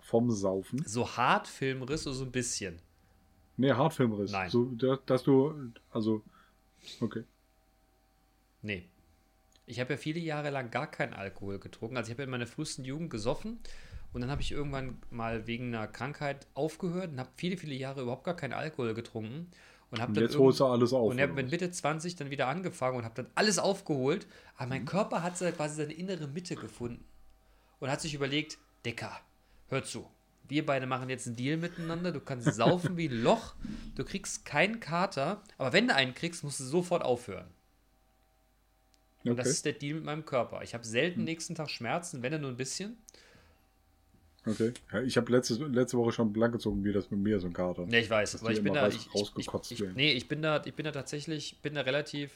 vom Saufen? So hart Filmriss oder so ein bisschen. Nee, Hartfilmriss. Nein. So, dass, dass du, also, okay. Nee. Ich habe ja viele Jahre lang gar keinen Alkohol getrunken. Also ich habe in meiner frühesten Jugend gesoffen und dann habe ich irgendwann mal wegen einer Krankheit aufgehört und habe viele, viele Jahre überhaupt gar keinen Alkohol getrunken. Und, hab Und dann jetzt holst du alles auf. Und habe mit? Mitte 20 dann wieder angefangen und habe dann alles aufgeholt. Aber Mhm. mein Körper hat quasi seine innere Mitte gefunden. Und hat sich überlegt, Dicker, hör zu. Wir beide machen jetzt einen Deal miteinander. Du kannst saufen wie ein Loch. Du kriegst keinen Kater. Aber wenn du einen kriegst, musst du sofort aufhören. Und das okay. ist der Deal mit meinem Körper. Ich habe selten nächsten Tag Schmerzen, wenn er nur ein bisschen. Okay. Ja, ich habe letzte, letzte Woche schon blank gezogen, wie das mit mir so ein Kater. Ne, ich weiß, aber ich bin da. weiß Ich, ich, rausgekotzt ich, nee, ich bin da, ich bin da tatsächlich, bin da relativ,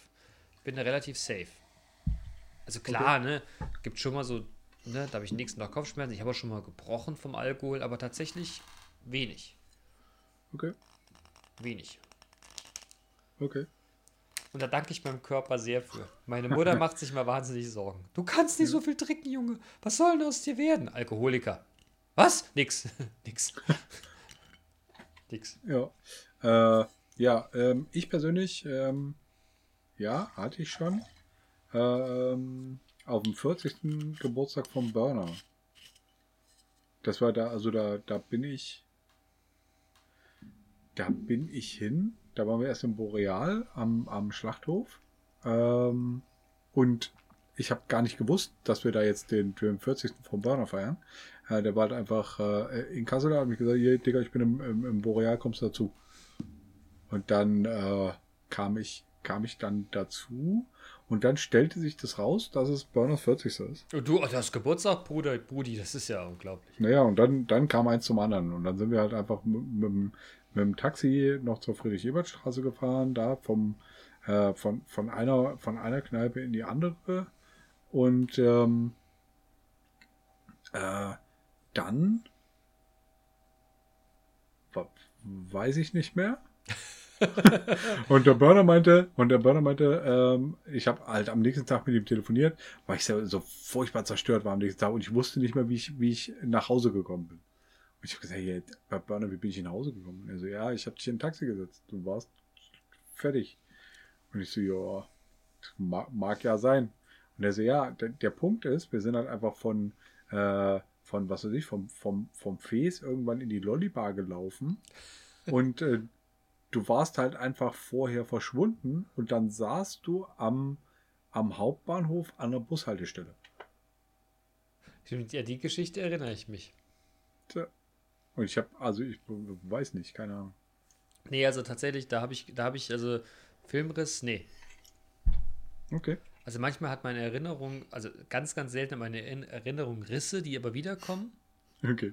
bin da relativ safe. Also klar, ne, gibt schon mal so, ne, da habe ich nächsten Tag Kopfschmerzen. Ich habe auch schon mal gebrochen vom Alkohol, aber tatsächlich wenig, Okay. wenig. Okay. Und da danke ich meinem Körper sehr für. Meine Mutter macht sich mal wahnsinnig Sorgen. Du kannst nicht so viel trinken, Junge. Was soll denn aus dir werden? Alkoholiker. Was? Nix. Nix. Nix. Ja. Äh, ja, ähm, ich persönlich, ähm, ja, hatte ich schon. Ähm, auf dem 40. Geburtstag vom Burner. Das war da, also da, da bin ich. Da bin ich hin. Da waren wir erst im Boreal am, am Schlachthof. Ähm, und ich habe gar nicht gewusst, dass wir da jetzt den, den 40. vom Burner feiern. Äh, der war halt einfach äh, in Kassel, da hat mich gesagt, hier, Digga, ich bin im, im, im Boreal, kommst du dazu. Und dann äh, kam ich kam ich dann dazu und dann stellte sich das raus, dass es Burners 40. ist. Und du, oh, du hast Geburtstag, Bruder, Brudi, das ist ja unglaublich. Naja, und dann, dann kam eins zum anderen. Und dann sind wir halt einfach mit, mit, mit dem Taxi noch zur Friedrich-Ebert-Straße gefahren, da vom, äh, von, von, einer, von einer Kneipe in die andere. Und ähm, äh, dann weiß ich nicht mehr. und der Burner meinte, und der Burner meinte, ähm, ich habe halt am nächsten Tag mit ihm telefoniert, weil ich so, furchtbar zerstört war am nächsten Tag und ich wusste nicht mehr, wie ich, wie ich nach Hause gekommen bin. Und ich habe gesagt, hey, bei Burner, wie bin ich nach Hause gekommen? Und er so, ja, ich habe dich in ein Taxi gesetzt. Du warst fertig. Und ich so, ja, mag, mag ja sein. Und er so, ja, der, der Punkt ist, wir sind halt einfach von, äh, von, was weiß ich, vom, vom, vom Fes irgendwann in die Lollibar gelaufen. Und äh, du warst halt einfach vorher verschwunden und dann saßt du am, am Hauptbahnhof an der Bushaltestelle. Ja, die Geschichte erinnere ich mich. Tja. Und ich habe, also ich weiß nicht, keine Ahnung. Nee, also tatsächlich, da habe ich, da habe ich, also Filmriss, nee. Okay. Also manchmal hat meine Erinnerung, also ganz, ganz selten meine Erinnerung Risse, die aber wiederkommen. Okay.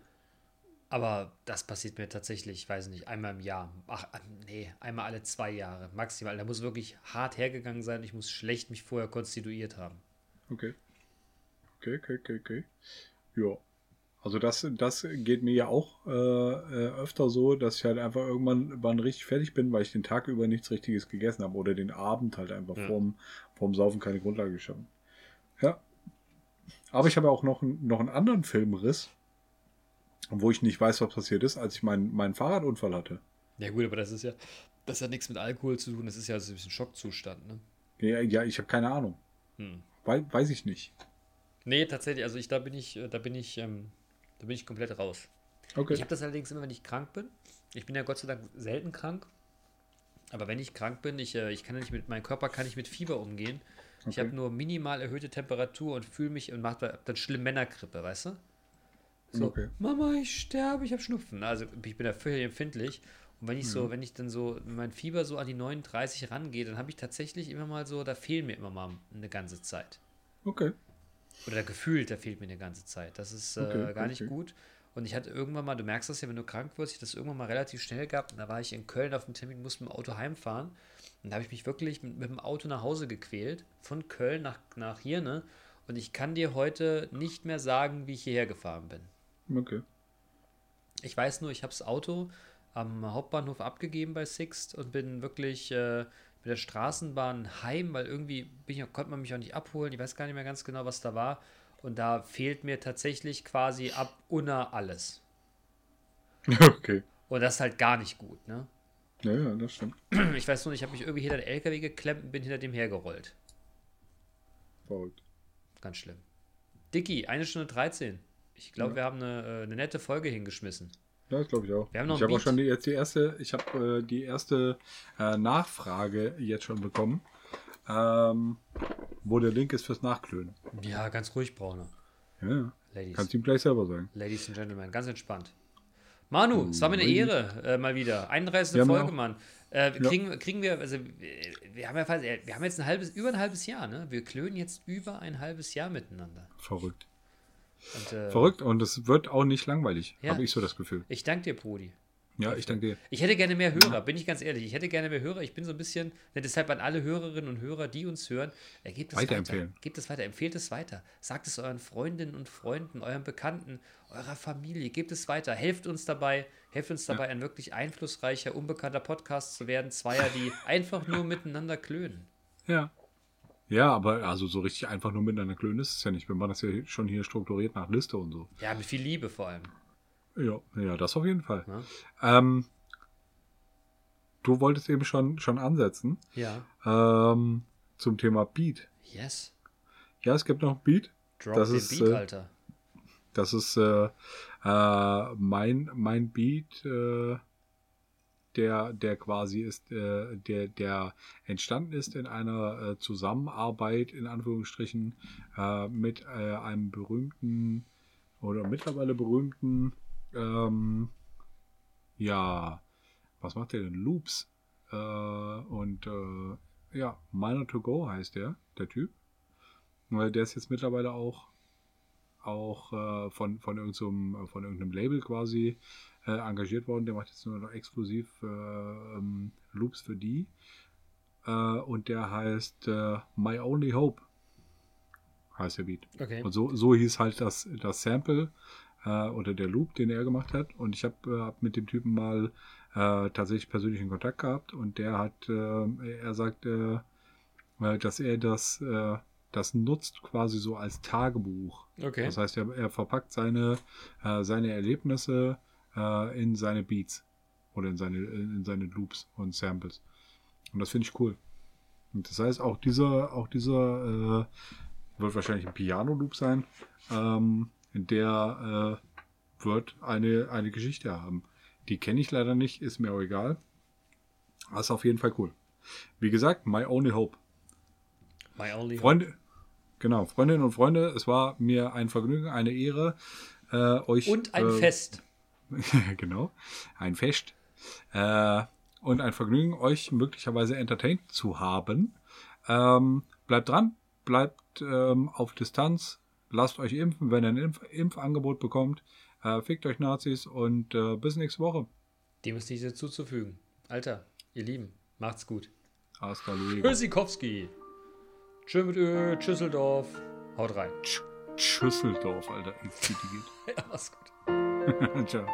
Aber das passiert mir tatsächlich, ich weiß nicht, einmal im Jahr. Ach, nee, einmal alle zwei Jahre maximal. Da muss wirklich hart hergegangen sein. Ich muss schlecht mich vorher konstituiert haben. Okay. Okay, okay, okay, okay. Ja. Also das, das geht mir ja auch äh, äh, öfter so, dass ich halt einfach irgendwann wann richtig fertig bin, weil ich den Tag über nichts Richtiges gegessen habe oder den Abend halt einfach ja. vorm, vorm Saufen keine Grundlage geschaffen. Ja. Aber ich habe auch noch, noch einen anderen Filmriss wo ich nicht weiß, was passiert ist, als ich meinen mein Fahrradunfall hatte. Ja gut, aber das ist ja, das hat nichts mit Alkohol zu tun, das ist ja so ein bisschen Schockzustand, ne? Ja, ja ich habe keine Ahnung. Hm. We weiß ich nicht. Nee, tatsächlich, also ich, da bin ich, da bin ich, ähm, da bin ich komplett raus. Okay. Ich habe das allerdings immer, wenn ich krank bin. Ich bin ja Gott sei Dank selten krank. Aber wenn ich krank bin, ich, äh, ich kann ja nicht mit, mein Körper kann nicht mit Fieber umgehen. Okay. Ich habe nur minimal erhöhte Temperatur und fühle mich und mache dann schlimm Männergrippe, weißt du? So, okay. Mama, ich sterbe, ich habe Schnupfen. Also ich bin da völlig empfindlich. Und wenn ich mhm. so, wenn ich dann so mein Fieber so an die 39 rangehe, dann habe ich tatsächlich immer mal so, da fehlen mir immer mal eine ganze Zeit. Okay. Oder gefühlt, da fehlt mir eine ganze Zeit. Das ist äh, okay, gar nicht gut. Und ich hatte irgendwann mal, du merkst das ja, wenn du krank wirst, ich das irgendwann mal relativ schnell gehabt. Und da war ich in Köln auf dem Termin, musste mit dem Auto heimfahren. Und da habe ich mich wirklich mit, mit, dem Auto nach Hause gequält, von Köln nach, nach hier, ne? Und ich kann dir heute nicht mehr sagen, wie ich hierher gefahren bin. Okay. Ich weiß nur, ich habe das Auto am Hauptbahnhof abgegeben bei Sixt und bin wirklich äh, mit der Straßenbahn heim, weil irgendwie ich, konnte man mich auch nicht abholen. Ich weiß gar nicht mehr ganz genau, was da war. Und da fehlt mir tatsächlich quasi ab Unna alles. Okay. Und das ist halt gar nicht gut, ne? Ja, ja, das stimmt. Ich weiß nur, ich habe mich irgendwie hinter den LKW geklemmt und bin hinter dem hergerollt. Verrückt. Ganz schlimm. Dicky, eine Stunde 13. Ich glaube, ja. wir haben eine, äh, eine, nette Folge hingeschmissen. Ja, das glaube ich auch. Wir haben noch ich habe auch schon die, jetzt die erste, ich habe äh, die erste äh, Nachfrage jetzt schon bekommen, ähm, wo der Link ist fürs Nachklönen. Ja, ganz ruhig, Braune. Ja, Ladies. kannst du ihm gleich selber sagen. Ladies and Gentlemen, ganz entspannt. Manu, es war mir eine Ehre, äh, mal wieder. 31. Folge, Mann. Äh, kriegen, ja. kriegen wir, also wir haben ja fast, wir haben jetzt ein halbes, über ein halbes Jahr, ne? Wir klönen jetzt über ein halbes Jahr miteinander. Verrückt. Und, äh, Verrückt und es wird auch nicht langweilig, ja. habe ich so das Gefühl. Ich danke dir, Brudi. Ja, ich danke dir. Ich hätte gerne mehr Hörer, bin ich ganz ehrlich. Ich hätte gerne mehr Hörer. Ich bin so ein bisschen, ne, deshalb an alle Hörerinnen und Hörer, die uns hören, äh, gebt es weiter. Gebt es weiter, empfehlt es weiter. Sagt es euren Freundinnen und Freunden, euren Bekannten, eurer Familie. Gebt es weiter. Helft uns dabei, helft uns dabei, ja. ein wirklich einflussreicher, unbekannter Podcast zu werden. Zweier, die einfach nur miteinander klönen. Ja. Ja, aber also so richtig einfach nur miteinander klönen ist es ja nicht. Wir machen das ja schon hier strukturiert nach Liste und so. Ja, mit viel Liebe vor allem. Ja, ja, das auf jeden Fall. Ja. Ähm, du wolltest eben schon, schon ansetzen Ja. ähm, zum Thema Beat. Yes. Ja, es gibt noch Beat. Drop Das ist, Beat, äh, Alter. Das ist äh, äh, mein, mein Beat, äh, der, der quasi ist, äh, der, der entstanden ist in einer äh, Zusammenarbeit, in Anführungsstrichen, äh, mit äh, einem berühmten oder mittlerweile berühmten, ähm, ja, was macht der denn? Loops. Äh, und äh, ja, Miner to Go heißt der, der Typ. Der ist jetzt mittlerweile auch auch äh, von, von, irgendeinem, von irgendeinem Label quasi äh, engagiert worden. Der macht jetzt nur noch exklusiv äh, ähm, Loops für die. Äh, und der heißt äh, My Only Hope. Heißt der Beat. Okay. Und so, so hieß halt das, das Sample äh, oder der Loop, den er gemacht hat. Und ich habe äh, hab mit dem Typen mal äh, tatsächlich persönlichen Kontakt gehabt und der hat, äh, er sagt, äh, äh, dass er das, äh, das nutzt quasi so als Tagebuch. Okay. Das heißt, er, er verpackt seine, äh, seine Erlebnisse äh, in seine Beats oder in seine, in seine Loops und Samples. Und das finde ich cool. Und das heißt, auch dieser, auch dieser äh, wird wahrscheinlich ein Piano-Loop sein. Ähm, der äh, wird eine, eine Geschichte haben. Die kenne ich leider nicht, ist mir auch egal. Aber ist auf jeden Fall cool. Wie gesagt, My Only Hope. My only Freunde, genau, Freundinnen und Freunde, es war mir ein Vergnügen, eine Ehre, äh, euch. Und ein äh, Fest. genau, ein Fest. Äh, und ein Vergnügen, euch möglicherweise entertained zu haben. Ähm, bleibt dran, bleibt ähm, auf Distanz, lasst euch impfen, wenn ihr ein Impf Impfangebot bekommt. Äh, fickt euch Nazis und äh, bis nächste Woche. Dem ist nichts hinzuzufügen. Alter, ihr Lieben, macht's gut. Hasta luego. Tschüssikowski. Tschö mit Ö, Tschüsseldorf. Haut rein. Sch- Schüsseldorf, Alter. Tüte geht. Ja, mach's gut. Ciao.